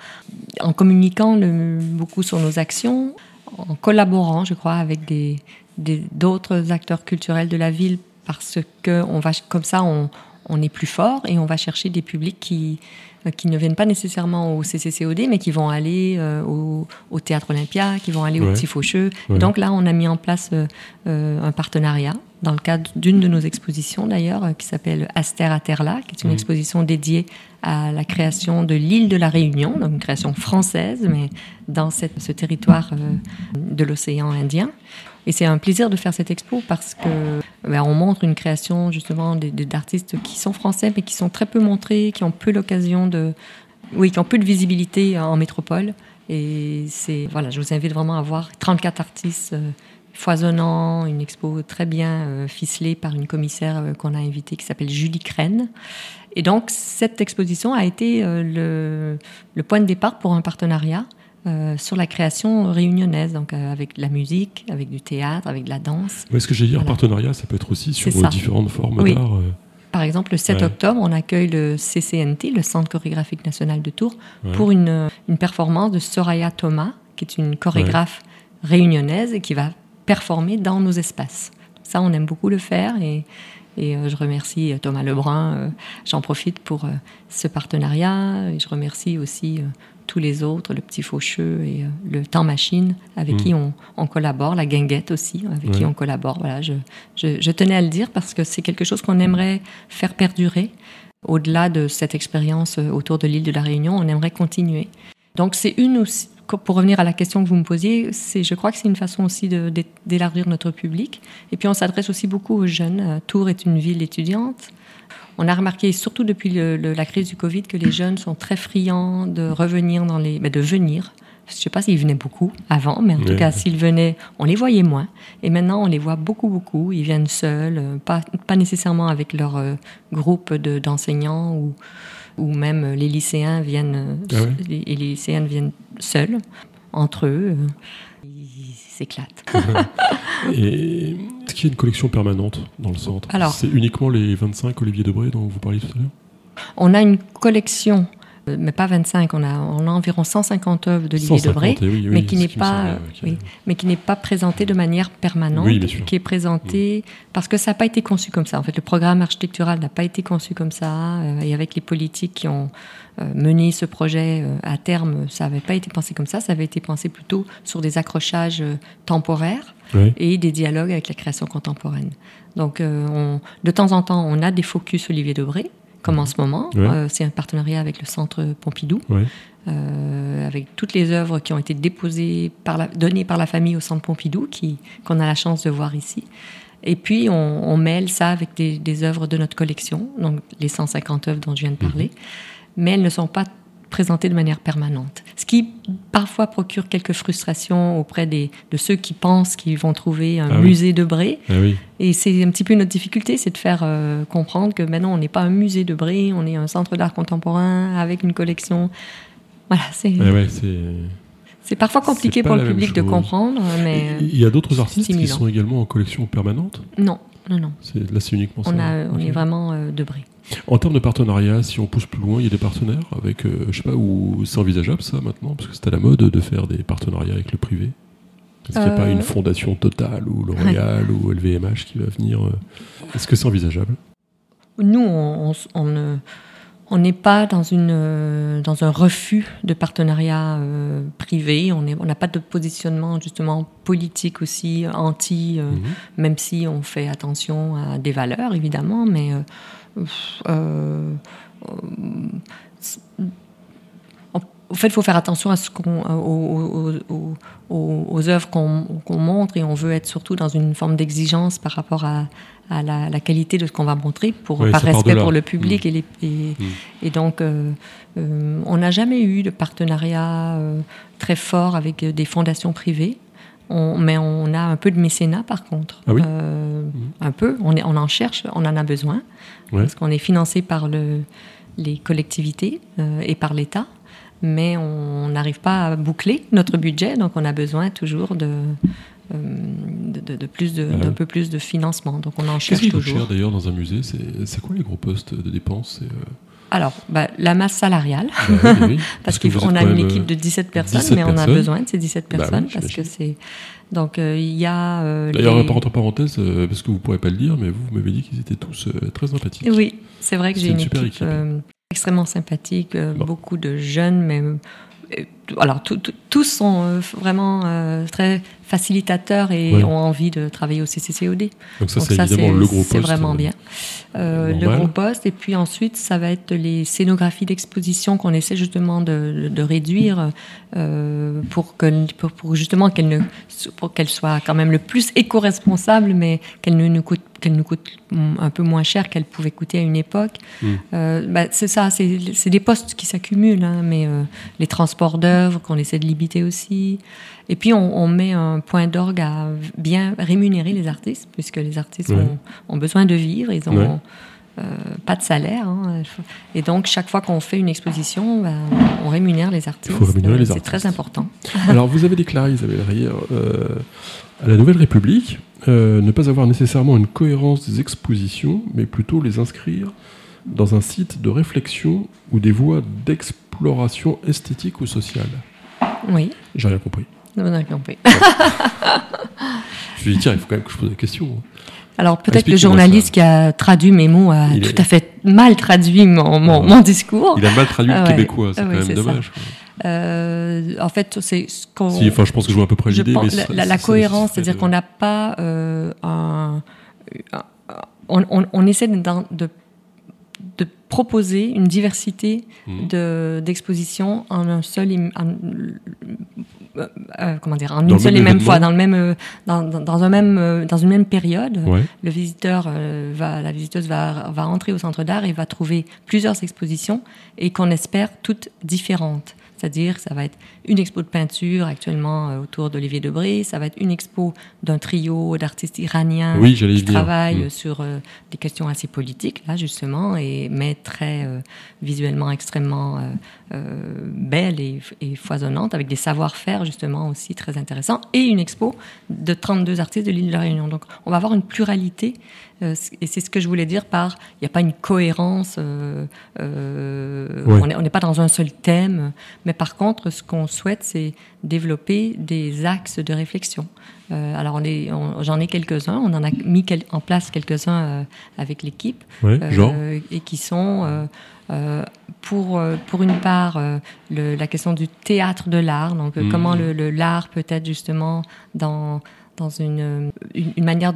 en communiquant le- beaucoup sur nos actions, en collaborant, je crois, avec des des- d'autres acteurs culturels de la ville, parce que on va comme ça, on, on est plus fort et on va chercher des publics qui qui ne viennent pas nécessairement au CCCOD, mais qui vont aller euh, au, au Théâtre Olympia, qui vont aller au. Petit Faucheux. Ouais. donc là, on a mis en place euh, euh, un partenariat dans le cadre d'une de nos expositions d'ailleurs, euh, qui s'appelle Aster à Terla, qui est une exposition dédiée à la création de l'île de la Réunion, donc une création française, mais dans cette- ce territoire euh, de l'océan Indien. Et c'est un plaisir de faire cette expo parce que ben, on montre une création justement d'artistes qui sont français mais qui sont très peu montrés, qui ont peu l'occasion de, oui, qui ont peu de visibilité en métropole. Et c'est voilà, je vous invite vraiment à voir 34 artistes euh, foisonnants, une expo très bien euh, ficelée par une commissaire euh, qu'on a invitée qui s'appelle Julie Crène. Et donc cette exposition a été euh, le point de départ pour un partenariat euh, sur la création réunionnaise, donc euh, avec de la musique, avec du théâtre, avec de la danse. Ouais, ce que j'ai dit, Voilà. partenariat, ça peut être aussi sur vos ça. différentes formes Oui. d'art. euh, Par exemple, le 7 Ouais. octobre, on accueille le CCNT, le Centre chorégraphique national de Tours, Ouais. pour une, une performance de Soraya Thomas, qui est une chorégraphe réunionnaise et qui va performer dans nos espaces. Ça, on aime beaucoup le faire et, et euh, je remercie euh, Thomas Lebrun. euh, J'en profite pour euh, ce partenariat et je remercie aussi euh, tous les autres, le Petit Faucheux et euh, le Temps Machine, avec Mm. qui on, on collabore, la Guinguette aussi, avec qui on collabore. Voilà, je, je, je tenais à le dire parce que c'est quelque chose qu'on aimerait faire perdurer. Au-delà de cette expérience euh, autour de l'île de la Réunion, on aimerait continuer. Donc c'est une aussi, pour revenir à la question que vous me posiez, c'est, je crois que c'est une façon aussi d'élargir notre public. Et puis on s'adresse aussi beaucoup aux jeunes. Euh, Tours est une ville étudiante. On a remarqué, surtout depuis le- le- la crise du Covid, que les jeunes sont très friands de revenir dans les, ben, de venir. Je ne sais pas s'ils venaient beaucoup avant, mais en tout cas, s'ils venaient, on les voyait moins. Et maintenant, on les voit beaucoup, beaucoup. Ils viennent seuls, euh, pas, pas nécessairement avec leur euh, groupe de- d'enseignants ou, ou même euh, les lycéens viennent, Ah les, et les lycéennes viennent seuls, entre eux. euh, ils s'éclatent. Et est-ce qu'il y a une collection permanente dans le centre? Alors- C'est uniquement les 25 Olivier Debré dont vous parliez tout à l'heure? On a une collection, mais pas 25, on a, on a environ 150 œuvres d'Olivier 150, Debré. oui, oui, mais qui n'est pas, euh, mais qui n'est pas présenté de manière permanente, qui est présenté parce que ça n'a pas été conçu comme ça. En fait, le programme architectural n'a pas été conçu comme ça, euh, et avec les politiques qui ont euh, mené ce projet euh, à terme, ça n'avait pas été pensé comme ça. Ça avait été pensé plutôt sur des accrochages euh, temporaires et des dialogues avec la création contemporaine. Donc, euh, on- de temps en temps, on a des focus Olivier Debré, comme en ce moment. Ouais. Euh, c'est un partenariat avec le Centre Pompidou Ouais. euh, avec toutes les œuvres qui ont été déposées, par la, données par la famille au Centre Pompidou, qui, qu'on a la chance de voir ici. Et puis, on, on mêle ça avec des, des œuvres de notre collection, donc les 150 œuvres dont je viens de parler, mais elles ne sont pas présentées de manière permanente. Ce qui parfois procure quelques frustrations auprès des, de ceux qui pensent qu'ils vont trouver un Ah oui. musée de Bré. Ah oui. Et c'est un petit peu notre difficulté, c'est de faire euh, comprendre que maintenant on n'est pas un musée de Bré, on est un centre d'art contemporain avec une collection. Voilà, c'est Ah ouais, c'est. parfois compliqué pour le public de comprendre, mais Il y a d'autres artistes qui sont également en collection permanente? Non. Non, non. Là, c'est uniquement on ça. A, on est vraiment de Brie. En termes de partenariat, si on pousse plus loin, il y a des partenaires avec, je sais pas, où c'est envisageable ça maintenant, parce que c'est à la mode de faire des partenariats avec le privé. Est-ce qu'il n'y a pas une fondation totale ou L'Oréal ou LVMH qui va venir Est-ce que c'est envisageable? Nous, on, on, on n'est pas dans, une, dans un refus de partenariat euh, privé. On n'a pas de positionnement justement politique aussi anti, euh, mhm. même si on fait attention à des valeurs évidemment, mais euh, au fait, il faut faire attention à ce qu'on, aux, aux, aux, œuvres qu'on, montre et on veut être surtout dans une forme d'exigence par rapport à, à la, qualité de ce qu'on va montrer, pour, par respect pour le public. Mm. Et, les, mm. et, donc, euh, euh, on n'a jamais eu de partenariat euh, très fort avec des fondations privées. On, mais on a un peu de mécénat par contre. Ah oui mm. Un peu. On, est, on en cherche, on en a besoin. Parce qu'on est financé par le, les collectivités et par l'État mais on n'arrive pas à boucler notre budget, donc on a besoin toujours de, euh, de, plus de, d'un peu plus de financement. Donc on en cherche Qu'est-ce toujours. cher d'ailleurs dans un musée? C'est, quoi les gros postes de dépenses? Euh, Alors, bah, la masse salariale, bah parce, qu'on a une équipe de 17 personnes, mais on a besoin de ces 17 bah personnes parce que c'est. Donc il y a. D'ailleurs, entre parenthèses, parce que vous ne pourrez pas le dire, mais vous, vous m'avez dit qu'ils étaient tous très sympathiques. Oui, c'est vrai que j'ai une, équipe extrêmement sympathique, euh, beaucoup de jeunes, mais euh, alors tous sont euh, vraiment très facilitateurs et ont envie de travailler au CCCOD. Donc ça, c'est évidemment le gros poste. C'est vraiment bien. le gros poste. Et puis ensuite, ça va être les scénographies d'exposition qu'on essaie justement de, de réduire pour, que, pour, justement qu'elles ne, pour qu'elles soient quand même le plus éco-responsables, mais qu'elles ne nous coûtent qu'elle nous coûte un peu moins cher qu'elle pouvait coûter à une époque. Hmm. Euh, bah, c'est ça, c'est des postes qui s'accumulent, hein, mais euh, les transports qu'on essaie de limiter aussi. Et puis on, met un point d'orgue à bien rémunérer les artistes, puisque les artistes ont, besoin de vivre, ils ont euh, pas de salaire. Hein. Et donc chaque fois qu'on fait une exposition, bah, on rémunère les artistes. C'est très important. Alors vous avez déclaré, Isabelle Rier, à la Nouvelle République, euh, ne pas avoir nécessairement une cohérence des expositions, mais plutôt les inscrire dans un site de réflexion ou des voies esthétique ou sociale. Oui. J'ai rien compris. Vous avez compris. je lui dit, tiens, il faut quand même que je pose la question. Alors peut-être que le journaliste qui a traduit mes mots a tout à fait mal traduit mon, mon, discours. Il a mal traduit le québécois, c'est quand même dommage. Euh, en fait, c'est ce qu'on. Si, enfin, je pense que je vois à peu près l'idée. La, la, cohérence, c'est-à-dire qu'on n'a pas euh, un, on, on, on, essaie de, de, de, proposer une diversité mmh. d'expositions en un seul. Euh, euh, comment dire, en une seule et même fois, dans le même, euh, dans, dans, un même, dans une même période, le visiteur va, la visiteuse va, va entrer au centre d'art et va trouver plusieurs expositions et qu'on espère toutes différentes. C'est-à-dire, ça va être une expo de peinture actuellement euh, autour d'Olivier Debré, ça va être une expo d'un trio d'artistes iraniens qui travaillent mm. sur euh, des questions assez politiques, là justement, et, mais très euh, visuellement extrêmement belles et, et, foisonnantes, avec des savoir-faire justement aussi très intéressants, et une expo de 32 artistes de l'île de la Réunion. Donc, on va avoir une pluralité euh, et c'est ce que je voulais dire par il n'y a pas une cohérence, euh, euh, on n'est pas dans un seul thème, mais par contre, ce qu'on souhaite, c'est développer des axes de réflexion. alors, j'en ai quelques-uns, on en a mis en place quelques-uns avec l'équipe, et qui sont pour, pour une part la question du théâtre de l'art, donc mmh. comment le l'art peut être justement dans dans une, une, manière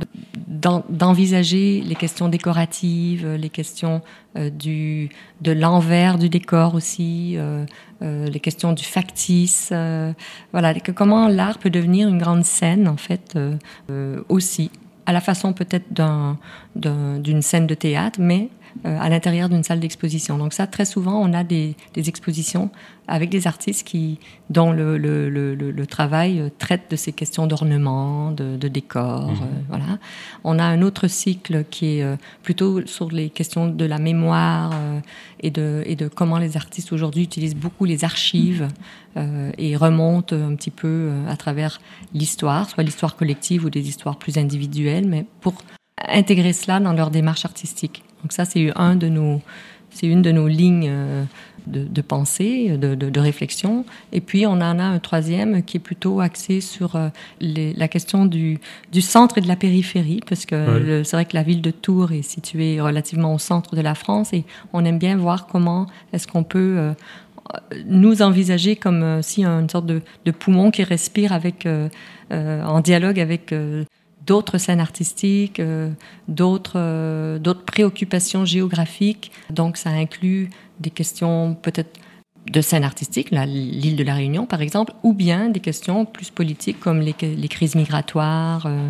d'envisager les questions décoratives, les questions euh, du, de l'envers du décor aussi, euh, euh, les questions du factice. voilà, que, comment l'art peut devenir une grande scène, en fait, aussi, à la façon peut-être d'une scène de théâtre, mais à l'intérieur d'une salle d'exposition. Donc ça, très souvent, on a des, expositions avec des artistes qui, dont le, le, le, travail euh, traite de ces questions d'ornement, de, décor. Mhm. Euh, voilà. On a un autre cycle qui est plutôt sur les questions de la mémoire et, de, et de comment les artistes aujourd'hui utilisent beaucoup les archives et remontent un petit peu à travers l'histoire, soit l'histoire collective ou des histoires plus individuelles, mais pour intégrer cela dans leur démarche artistique. Donc ça, c'est un de nos, c'est une de nos lignes de, pensée, de, réflexion. Et puis, on en a un troisième qui est plutôt axé sur euh, la question du, centre et de la périphérie, parce que c'est vrai que la ville de Tours est située relativement au centre de la France et on aime bien voir comment est-ce qu'on peut euh, nous envisager comme euh, si une sorte de, poumon qui respire avec, en dialogue avec d'autres scènes artistiques, d'autres d'autres préoccupations géographiques. Donc ça inclut des questions peut-être de scène artistique, l'île de la Réunion par exemple, ou bien des questions plus politiques comme les, crises migratoires, euh,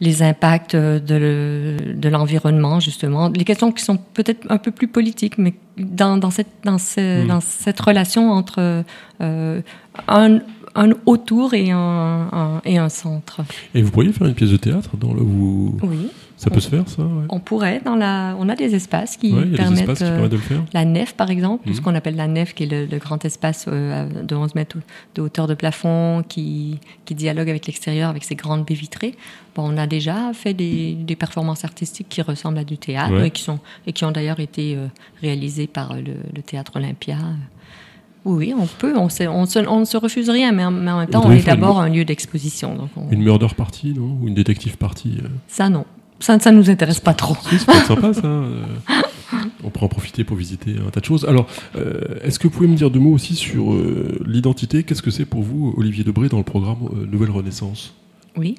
les impacts de l'environnement justement, les questions qui sont peut-être un peu plus politiques, mais dans, dans, cette, dans, dans cette relation entre euh, un, un autour et un, et un centre. Et vous pourriez faire une pièce de théâtre dans le vous... Oui. Ça peut se faire, ça On pourrait. Dans la... On a des espaces qui, permettent, de le faire. La nef, par exemple, mhm. ce qu'on appelle la nef, qui est le, grand espace euh, de 11 mètres de hauteur de plafond, qui, qui dialogue avec l'extérieur, avec ses grandes baies vitrées. Bon, on a déjà fait des, des performances artistiques qui ressemblent à du théâtre et, qui sont, et qui ont d'ailleurs été euh, réalisées par le, le Théâtre Olympia. Oui, on peut. On, on, ne se refuse rien, mais en, même temps, on est d'abord un lieu d'exposition. Une murder party, non? Ou une détective party euh? Ça, non. Ça ne nous intéresse pas trop. c'est sympa, ça. Euh. on pourrait en profiter pour visiter un tas de choses. Alors, euh, est-ce que vous pouvez me dire deux mots aussi sur l'identité? Qu'est-ce que c'est pour vous, Olivier Debré, dans le programme Nouvelle Renaissance? Oui.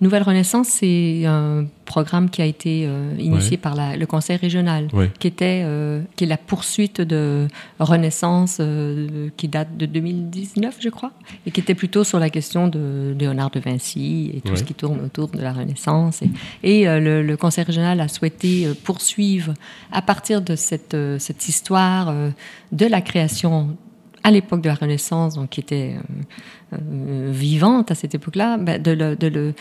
Nouvelle Renaissance, c'est un programme qui a été euh, initié par le Conseil régional, qui était euh, qui est la poursuite de Renaissance euh, qui date de 2019, je crois, et qui était plutôt sur la question de Léonard de Vinci et tout ce qui tourne autour de la Renaissance. Et, le, le, Conseil régional a souhaité poursuivre à partir de cette, cette histoire de la création à l'époque de la Renaissance, donc qui était euh, euh, vivante à cette époque-là, bah, de,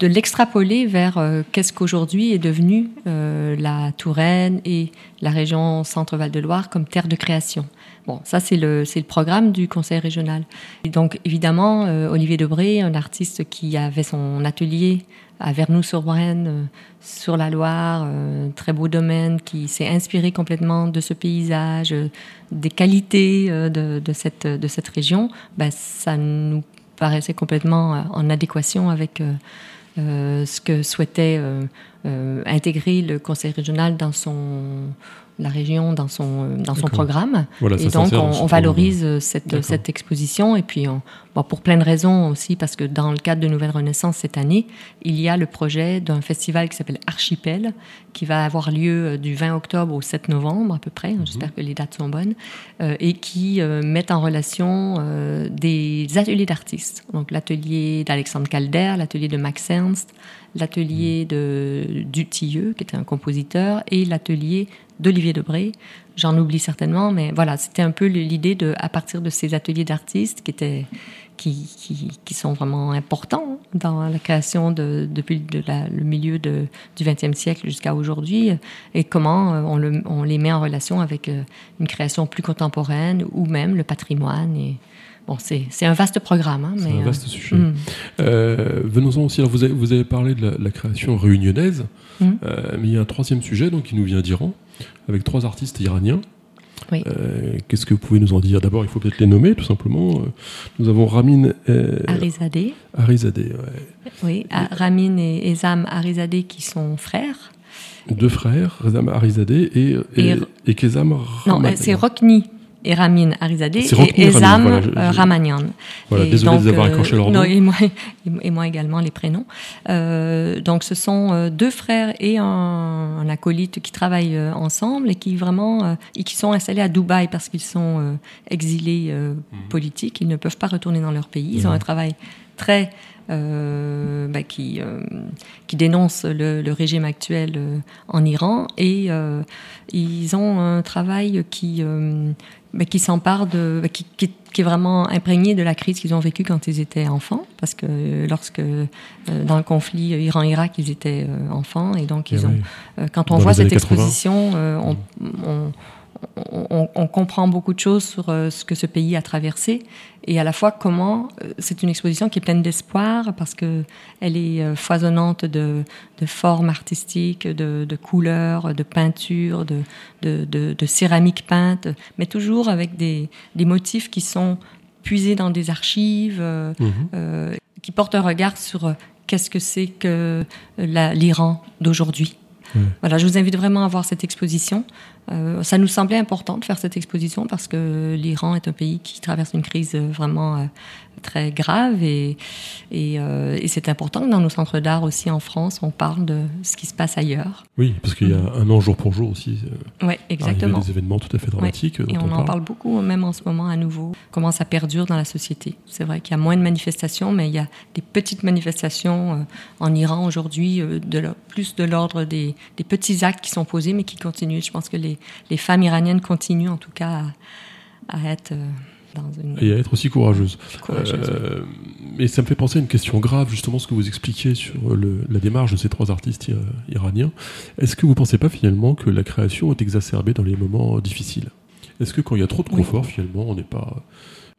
l'extrapoler vers euh, qu'est-ce qu'aujourd'hui est devenu la Touraine et la région Centre-Val de Loire comme terre de création. Bon, ça c'est le, le programme du conseil régional. Et donc évidemment, Olivier Debré, un artiste qui avait son atelier à Vernoux-sur-Brenne, euh, sur la Loire, euh, très beau domaine qui s'est inspiré complètement de ce paysage, euh, des qualités de, de, cette, de cette région, ben, ça nous paraissait complètement en adéquation avec ce que souhaitait intégrer le conseil régional dans son la région dans son, euh, dans son programme. et donc, on, valorise euh, cette, cette exposition. Et puis, bon, pour plein de raisons aussi, parce que dans le cadre de Nouvelle Renaissance cette année, il y a le projet d'un festival qui s'appelle Archipel, qui va avoir lieu euh, du 20 octobre au 7 novembre à peu près. Mhm. J'espère que les dates sont bonnes. et qui met en relation des ateliers d'artistes. Donc, l'atelier d'Alexandre Calder, l'atelier de Max Ernst, l'atelier de Dutilleux, qui était un compositeur, et l'atelier d'Olivier Debré. J'en oublie certainement, mais voilà, c'était un peu l'idée de, à partir de ces ateliers d'artistes qui étaient, qui, qui, sont vraiment importants dans la création de, depuis le milieu de, du XXe siècle jusqu'à aujourd'hui, et comment euh, on, le, on, les met en relation avec euh, une création plus contemporaine ou même le patrimoine et, Bon, c'est un vaste programme. Hein, c'est un vaste euh, sujet. Euh, venons-en aussi, vous, avez, vous, avez, parlé de la, création réunionnaise, euh, mais il y a un troisième sujet donc, qui nous vient d'Iran, avec trois artistes iraniens. Oui. Qu'est-ce que vous pouvez nous en dire? D'abord, il faut peut-être les nommer, tout simplement. Nous avons Ramin Arizadeh. Arizadeh, ouais. Oui, Ramin et Ezam Arizadeh qui sont frères. Deux frères, Ezam Arizadeh et, et, et, Kezam Non, c'est Rokni et Ramin Arizadeh et Ezam euh, Ramanyan. Voilà, désolé de avoir accroché leur nom. Et moi, et moi, également les prénoms. Euh, donc ce sont euh, deux frères et un, un acolyte qui travaillent euh, ensemble et qui vraiment et qui sont installés à Dubaï parce qu'ils sont exilés mhm. politiques. Ils ne peuvent pas retourner dans leur pays. Ils ont mhm. un travail très euh, bah, qui, euh, qui dénoncent le, le régime actuel euh, en Iran. Et ils ont un travail qui, bah, qui s'empare de, bah, qui, qui, qui, est vraiment imprégné de la crise qu'ils ont vécue quand ils étaient enfants, parce que lorsque dans le conflit Iran-Irak ils étaient enfants. Et donc ils eh ont, quand on voit cette exposition, on, on on, comprend beaucoup de choses sur euh, ce que ce pays a traversé et à la fois comment euh, c'est une exposition qui est pleine d'espoir parce que elle est euh, foisonnante de, formes artistiques, de, couleurs, de peintures, de, de, céramique peinte, mais toujours avec des, motifs qui sont puisés dans des archives, mhm. qui portent un regard sur qu'est-ce que c'est que l'Iran d'aujourd'hui. Voilà, je vous invite vraiment à voir cette exposition. Euh, ça nous semblait important de faire cette exposition parce que l'Iran est un pays qui traverse une crise vraiment euh, très grave et, euh, et, c'est important que dans nos centres d'art aussi en France, on parle de ce qui se passe ailleurs. Oui, parce qu'il y a mm. un an jour pour jour aussi. Euh, oui, exactement. Des événements tout à fait dramatiques. Et on, en parle beaucoup, même en ce moment à nouveau, comment ça perdure dans la société. C'est vrai qu'il y a moins de manifestations, mais il y a des petites manifestations euh, en Iran aujourd'hui, de plus de l'ordre des, des, petits actes qui sont posés, mais qui continuent. Je pense que les, les femmes iraniennes continuent en tout cas à, à être et à être aussi courageuse. Euh, mais ça me fait penser à une question grave, justement, ce que vous expliquiez sur la démarche de ces trois artistes iraniens. Est-ce que vous ne pensez pas finalement que la création est exacerbée dans les moments difficiles? Est-ce que quand il y a trop de confort, finalement, on n'est pas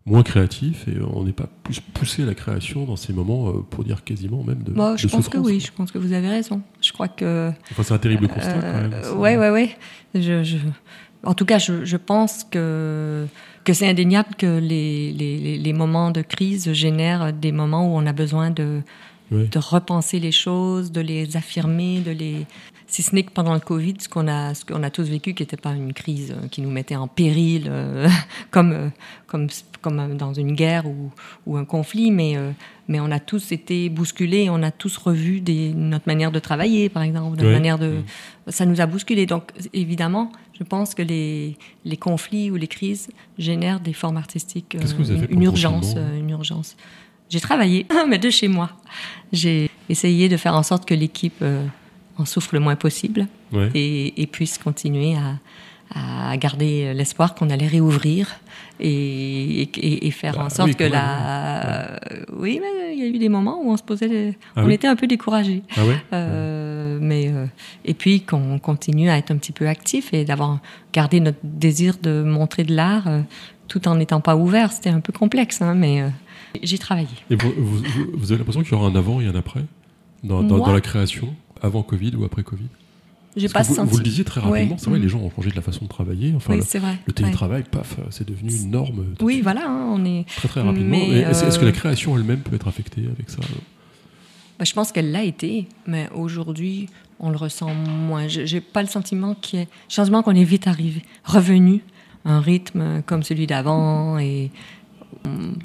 moins créatif et on n'est pas plus poussé à la création dans ces moments, euh, pour dire quasiment même de. je pense que oui, je pense que vous avez raison. Je crois que. Enfin, c'est un terrible constat quand même. Oui, oui, oui. Je, En tout cas, je, je pense que que c'est indéniable que les, les, les, moments de crise génèrent des moments où on a besoin de, de repenser les choses, de les affirmer, de les. Si ce n'est que pendant le Covid, ce qu'on a, ce qu'on a tous vécu, qui n'était pas une crise euh, qui nous mettait en péril, euh, comme, euh, comme, comme dans une guerre ou, ou un conflit, mais, mais on a tous été bousculés, on a tous revu des, notre manière de travailler, par exemple, notre manière de. Mm. Ça nous a bousculés. Donc, évidemment, je pense que les, les conflits ou les crises génèrent des formes artistiques, une, une urgence, une urgence. J'ai travaillé, mais de chez moi. J'ai essayé de faire en sorte que l'équipe euh, en souffre le moins possible et, puisse continuer à, garder l'espoir qu'on allait réouvrir et, faire en bah, sorte que la. Oui, mais il y a eu des moments où on se posait. Ah on était un peu découragés. Ah euh, mais, euh, et puis qu'on continue à être un petit peu actif et d'avoir gardé notre désir de montrer de l'art tout en n'étant pas ouvert. C'était un peu complexe, hein, mais j'ai travaillé. Et vous, vous, avez l'impression qu'il y aura un avant et un après dans, dans, la création, avant Covid ou après Covid j'ai pas vous, senti. vous le disiez très rapidement, c'est vrai, les gens ont changé de la façon de travailler. Enfin, oui, c'est vrai. Le télétravail, paf, c'est devenu une norme. Oui, voilà, hein, on est. Très, très rapidement. Est-ce que la euh, création elle-même peut être affectée avec ça bah, Je pense qu'elle l'a été, mais aujourd'hui, on le ressent moins. J'ai pas le sentiment qu'il y ait. Changement qu'on est vite arrivé, revenu un rythme comme celui d'avant et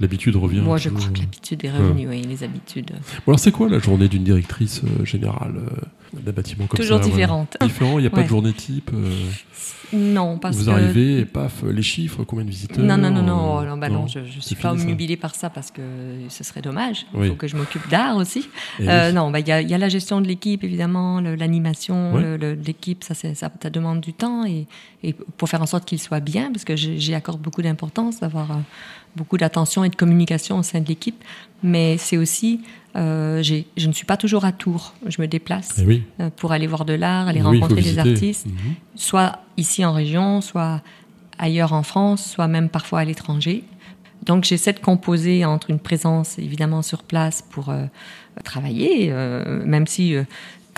L'habitude revient. Moi, je crois que l'habitude est revenue, oui, les habitudes. alors, c'est quoi la journée d'une directrice euh, générale euh, d'un bâtiment comme Toujours ça Toujours différente. Différent, il n'y a pas de journée type euh, Non, parce que... Vous arrivez et paf, les chiffres, combien de visiteurs Non, non, non, non, oh, bah non, je ne suis pas omnubilée par ça parce que ce serait dommage. Il faut que je m'occupe d'art aussi. Non, bah, il y, a, y, a la gestion de l'équipe, évidemment, l'animation, l'équipe, ça, ça, ça, demande du temps et, et pour faire en sorte qu'il soit bien, parce que j'y accorde beaucoup d'importance d'avoir beaucoup d'attention et de communication au sein de l'équipe, mais c'est aussi, euh, je ne suis pas toujours à Tours, je me déplace eh euh, pour aller voir de l'art, aller rencontrer des artistes, mhm. soit ici en région, soit ailleurs en France, soit même parfois à l'étranger. Donc j'essaie de composer entre une présence évidemment sur place pour euh, travailler, même si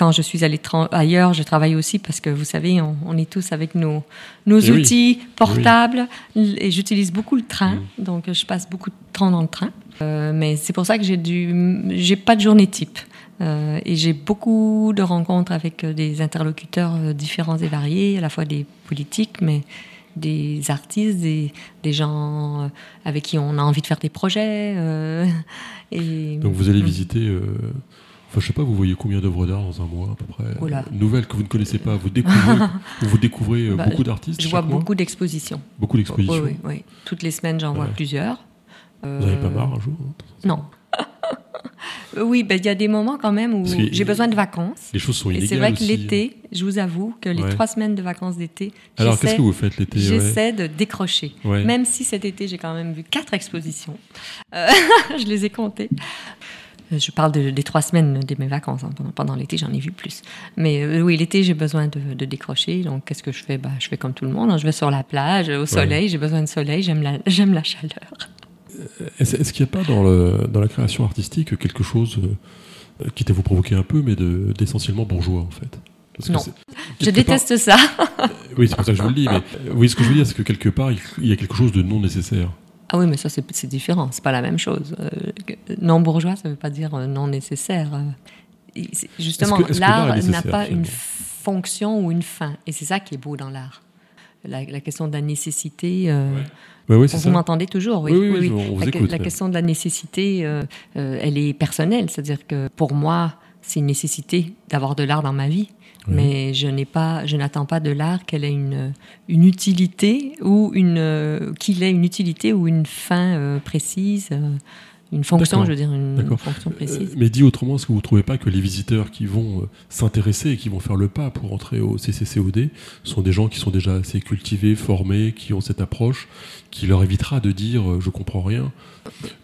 quand je suis allée ailleurs, je travaille aussi parce que vous savez, on, est tous avec nos, nos eh outils portables et j'utilise beaucoup le train, mm. donc je passe beaucoup de temps dans le train. Euh, mais c'est pour ça que j'ai du, j'ai pas de journée type. Euh, et j'ai beaucoup de rencontres avec des interlocuteurs euh, différents et variés, à la fois des politiques, mais des artistes, des, des gens avec qui on a envie de faire des projets. et, Donc vous allez mm. visiter Enfin, je sais pas, vous voyez combien d'œuvres d'art dans un mois à peu près Oula. Nouvelles que vous ne connaissez pas, vous découvrez, vous découvrez euh, bah, beaucoup d'artistes Je vois beaucoup d'expositions. Beaucoup d'expositions oui, oui, Toutes les semaines, j'en vois plusieurs. Vous n'avez pas marre un jour hein, Non. oui, ben, il y a des moments quand même où j'ai besoin de vacances. Les choses sont inégales. Et c'est vrai que l'été, je vous avoue que les trois semaines de vacances d'été. Alors, qu'est-ce que vous faites l'été J'essaie de décrocher. Même si cet été, j'ai quand même vu quatre expositions. Euh, je les ai comptées. Je parle des trois semaines de mes vacances. Hein. Pendant, l'été, j'en ai vu plus. Mais euh, oui, l'été, j'ai besoin de, décrocher. Donc, qu'est-ce que je fais? Bah, Je fais comme tout le monde. Hein. Je vais sur la plage, au soleil. J'ai besoin de soleil. J'aime la, j'aime la chaleur. Est-ce, qu'il n'y a pas dans, le, dans, la création artistique quelque chose qui t'a vous provoqué un peu, mais de, d'essentiellement bourgeois, en fait? Non, je déteste ça. oui, c'est pour ça que je vous le dis. Mais oui, ce que je veux dire, c'est que quelque part, il y a quelque chose de non nécessaire. Ah oui, mais ça, c'est différent. C'est pas la même chose. Euh, non bourgeois, ça veut pas dire euh, non nécessaire. Euh, justement, l'art n'a pas une fonction ou une fin. Et c'est ça qui est beau dans l'art. La, question de la nécessité. vous m'entendez toujours, oui. oui, oui, On la, écoute, la question de la nécessité, elle est personnelle. C'est-à-dire que pour moi, c'est une nécessité d'avoir de l'art dans ma vie. Mais je n'ai pas, je n'attends pas de l'art qu'elle ait une, une utilité ou une, qu'il ait une utilité ou une fin euh, précise. Euh, une fonction, je veux dire, une fonction précise. Euh, mais dit autrement, est-ce que vous ne trouvez pas que les visiteurs qui vont s'intéresser et qui vont faire le pas pour entrer au CCCOD sont des gens qui sont déjà assez cultivés, formés, qui ont cette approche, qui leur évitera de dire je comprends rien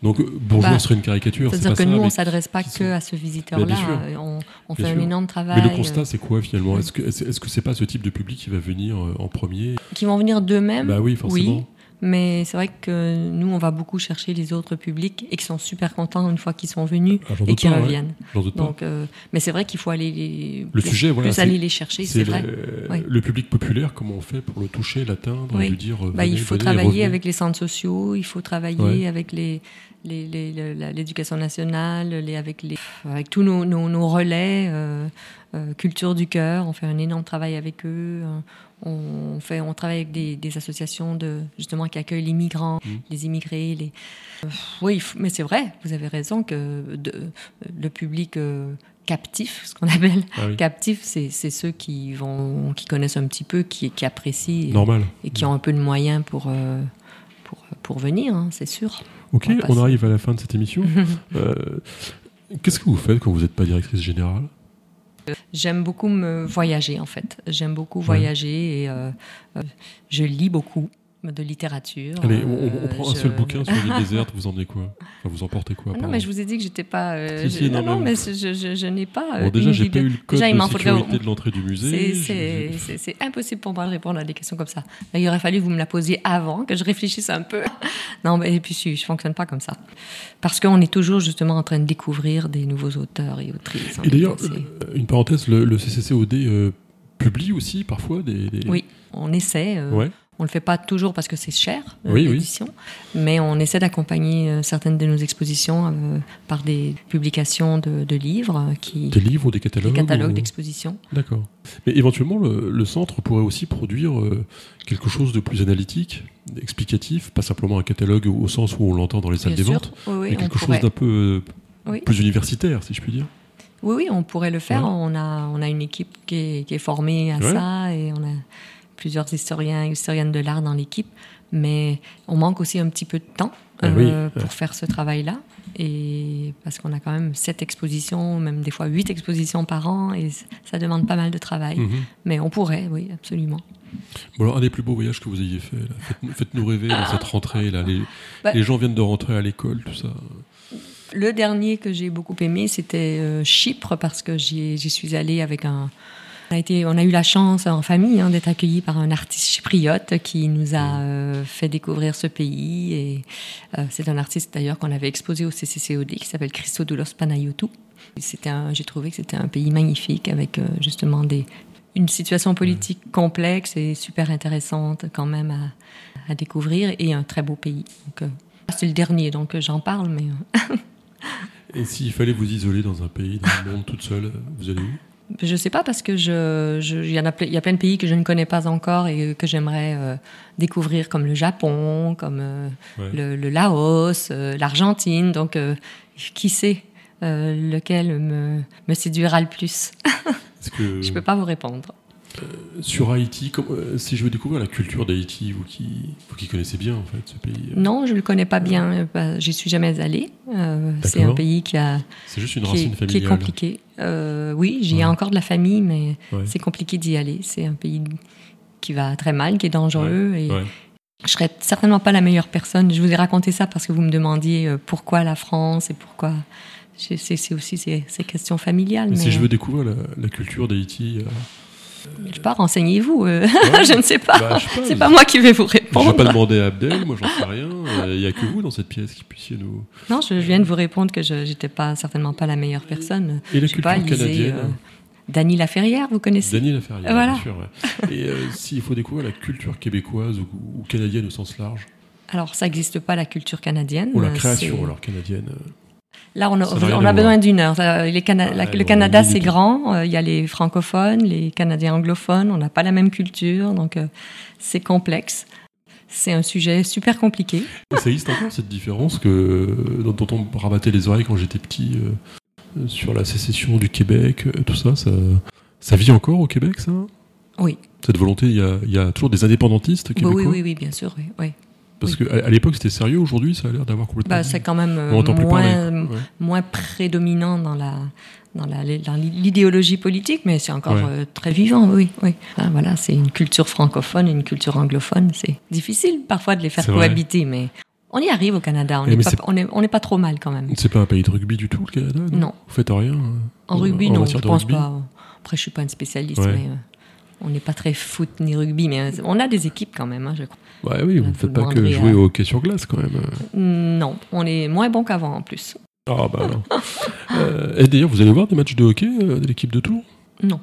donc bourgeois bah, serait une caricature. C'est-à-dire que nous, on ne s'adresse pas que à ce visiteur-là. On, on fait un énorme travail. Mais le constat, c'est quoi finalement? Est-ce que est-ce que c'est pas ce type de public qui va venir euh, en premier? Qui vont venir d'eux-mêmes? Bah oui, forcément. Oui. Mais c'est vrai que nous, on va beaucoup chercher les autres publics et qui sont super contents une fois qu'ils sont venus ah, et qu'ils reviennent. Donc, euh, mais c'est vrai qu'il faut aller les, le sujet, voilà, aller les chercher, c'est vrai. Le public populaire, comment on fait pour le toucher, l'atteindre, lui dire bah, Il faut travailler avec les centres sociaux, il faut travailler avec les l'éducation nationale, les, avec, les, avec tous nos, nos, relais, euh, euh, culture du cœur, on fait un énorme travail avec eux. On, fait, on travaille avec des, associations de, justement qui accueillent les migrants, mmh. les immigrés. Les... Euh, oui, mais c'est vrai, vous avez raison que le public euh, captif, ce qu'on appelle ah captif, c'est ceux qui, vont, qui connaissent un petit peu, qui, qui apprécient Normal. Et, qui ont un peu de moyens pour, euh, pour, pour, venir, hein, c'est sûr. Ok, on, arrive à la fin de cette émission. Qu'est-ce que vous faites quand vous n'êtes pas directrice générale? J'aime beaucoup me voyager en fait. J'aime beaucoup voyager et euh, euh, je lis beaucoup de littérature. Allez, on, prend un seul bouquin sur l'île déserte, vous emmenez quoi? Enfin, Vous emportez quoi ah Non, mais je vous ai dit que j'étais pas. Euh, non, non, mais, je, je, n'ai pas. bon, déjà, j'ai pas eu le code déjà, de sécurité de l'entrée du musée. C'est impossible pour moi de répondre à des questions comme ça. Il aurait fallu que vous me la posiez avant, que je réfléchisse un peu. non, mais et puis je, je fonctionne pas comme ça. Parce qu'on est toujours justement en train de découvrir des nouveaux auteurs et autrices. Et d'ailleurs, une parenthèse, le, CCCOD euh, publie aussi parfois des. Oui, on essaie. Euh, ouais. On ne le fait pas toujours parce que c'est cher, euh, l'édition, mais on essaie d'accompagner euh, certaines de nos expositions euh, par des publications de, livres. Qui, des livres ou des catalogues Des catalogues d'expositions. D'accord. Mais éventuellement, le, centre pourrait aussi produire quelque chose de plus analytique, explicatif, pas simplement un catalogue au sens où on l'entend dans les salles des ventes, mais quelque chose d'un peu plus universitaire, si je puis dire. Oui, oui, on pourrait le faire. On, a, on a une équipe qui est, qui est formée à ça et on a plusieurs historiens et historiennes de l'art dans l'équipe, mais on manque aussi un petit peu de temps ah euh, pour faire ce travail-là. Et parce qu'on a quand même sept expositions, même des fois huit expositions par an, et ça demande pas mal de travail. Mhm. Mais on pourrait, oui, absolument. Bon alors, un des plus beaux voyages que vous ayez fait, faites-nous rêver dans cette rentrée. Là. Les, bah les gens viennent de rentrer à l'école, tout ça. Le dernier que j'ai beaucoup aimé, c'était euh, Chypre, parce que j'y suis allée avec un, on a, été, on a eu la chance en famille hein, d'être accueillis par un artiste chypriote qui nous a euh, fait découvrir ce pays. Et euh, c'est un artiste d'ailleurs qu'on avait exposé au CCCOD qui s'appelle Christodoulos Panayotou. C'était j'ai trouvé que c'était un pays magnifique avec euh, justement des, une situation politique complexe et super intéressante quand même à, à découvrir et un très beau pays. Donc, c'est le dernier, donc j'en parle, mais. et s'il fallait vous isoler dans un pays, dans le monde toute seule, vous allez où? Je ne sais pas parce que je, il y en a, il y a plein de pays que je ne connais pas encore et que j'aimerais euh, découvrir, comme le Japon, comme euh, le, Laos, euh, l'Argentine. Donc, qui sait lequel me, me séduira le plus? Je ne peux pas vous répondre. Euh, sur Haïti, euh, si je veux découvrir la culture d'Haïti, vous qui, vous qui connaissez bien en fait ce pays. Euh. Non, je ne le connais pas bien. Bah, j'y suis jamais allée. c'est un pays qui a. C'est juste une racine familiale. Qui est compliqué. oui, j'y ai encore de la famille, mais c'est compliqué d'y aller. C'est un pays qui va très mal, qui est dangereux et. Je serais certainement pas la meilleure personne. Je vous ai raconté ça parce que vous me demandiez pourquoi la France et pourquoi c'est aussi ces, ces questions familiales. Mais Mais, si je veux découvrir la, la culture d'Haïti, euh, sais pas, renseignez-vous. euh, ouais, je ne sais pas. bah, sais pas, c'est pas moi qui vais vous Je vais répondre. pas demander à Abdel, moi j'en sais rien. Euh, Il y a que vous dans cette pièce qui puissiez nous. Non, je viens de vous répondre que je n'étais pas certainement pas la meilleure personne. Et la Je culture pas, lisez, canadienne. euh, Dany Laferrière, vous connaissez Daniel Laferrière, Voilà. bien sûr. ouais. Et euh, s'il faut découvrir la culture québécoise ou, ou canadienne au sens large, Alors, ça n'existe pas la culture canadienne. ou la euh, création alors canadienne. Euh, Là, on a, on besoin d'une heure. Ça, les Cana- la- Ouais, le Canada, c'est grand. Euh, Il y a les francophones, les Canadiens anglophones. On n'a pas la même culture, donc euh, c'est complexe. C'est un sujet super compliqué. Ça existe encore cette différence que, dont, dont on rabattait les oreilles quand j'étais petit euh, euh, sur la sécession du Québec, euh, tout ça, ça, ça vit encore au Québec, ça? Oui. Cette volonté, il y a, il y a toujours des indépendantistes québécois oui, oui, oui, bien sûr. Oui, oui. Parce qu'à à, l'époque c'était sérieux, aujourd'hui ça a l'air d'avoir complètement. Bah, c'est quand même euh, plus moins, parler. Ouais. moins prédominant dans la dans l'idéologie politique, mais c'est encore Ouais. euh, très vivant, oui, oui. Voilà, c'est une culture francophone et une culture anglophone. C'est difficile parfois de les faire cohabiter, mais on y arrive au Canada. On Eh, n'est mais pas, on est, on pas trop mal quand même. C'est pas un pays de rugby du tout, le Canada Non? Vous faites rien euh, En rugby, en non, je pense rugby pas. Après, je suis pas une spécialiste, Ouais. mais euh, on n'est pas très foot ni rugby, mais euh, on a des équipes quand même, hein, je crois. Ouais, oui, vous ne faites pas que jouer à- au hockey sur glace quand même. Non, on est moins bon qu'avant en plus. Ah bah non. Euh, et d'ailleurs, vous allez voir des matchs de hockey euh, de l'équipe de Tours? Non.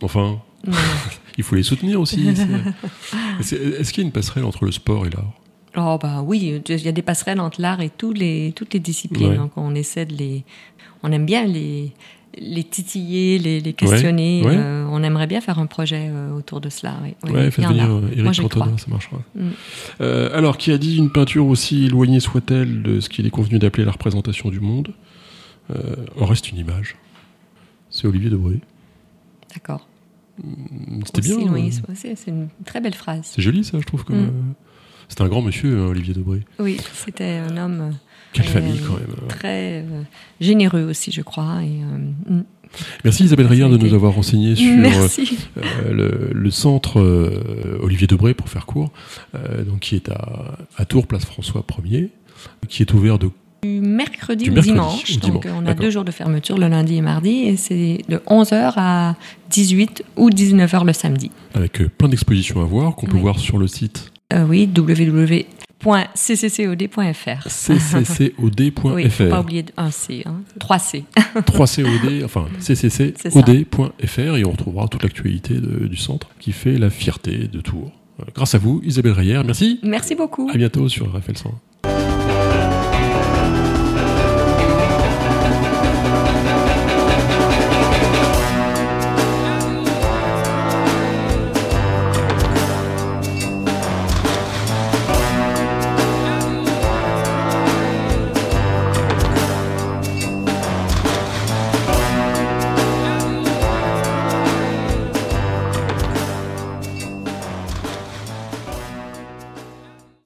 Enfin, non, non. il faut les soutenir aussi. Est-ce qu'il y a une passerelle entre le sport et l'art? Oh bah oui, il y a des passerelles entre l'art et tous les, toutes les disciplines. Ouais. Donc on essaie de les... On aime bien les, les titiller, les, les questionner. ouais. Euh, on aimerait bien faire un projet euh, autour de cela. Oui, Ouais, faites venir euh, Eric j'y Cantona, ça marchera. Mm. Euh, alors, qui a dit une peinture aussi éloignée soit-elle de ce qu'il est convenu d'appeler la représentation du monde euh, En reste une image. C'est Olivier Debré. D'accord. Mm, C'était bien. euh, soit- C'est une très belle phrase. C'est joli, ça, je trouve. Comme, Mm. euh, C'est un grand monsieur, hein, Olivier Debré. Oui, c'était un homme euh, Quelle Euh, famille, quand même. euh. très euh, généreux aussi, je crois. Et, euh, mm. Merci Isabelle Rayard de nous avoir renseigné sur euh, le, le centre euh, Olivier Debré, pour faire court, euh, donc, qui est à, à Tours, place François 1er, qui est ouvert de Du mercredi Du mercredi dimanche. donc dimanche, euh, on a deux jours de fermeture, le lundi et mardi, et c'est de 11h à 18 ou 19h le samedi. avec euh, plein d'expositions à voir qu'on peut voir sur le site Euh, oui, www.cccod.fr. cccod.fr. Oui, faut pas oublier un C, hein. 3 C. 3COD, enfin cccod.fr et on retrouvera toute l'actualité du centre qui fait la fierté de Tours. Grâce à vous, Isabelle Rayer, merci. Merci beaucoup. À bientôt sur RFL 100.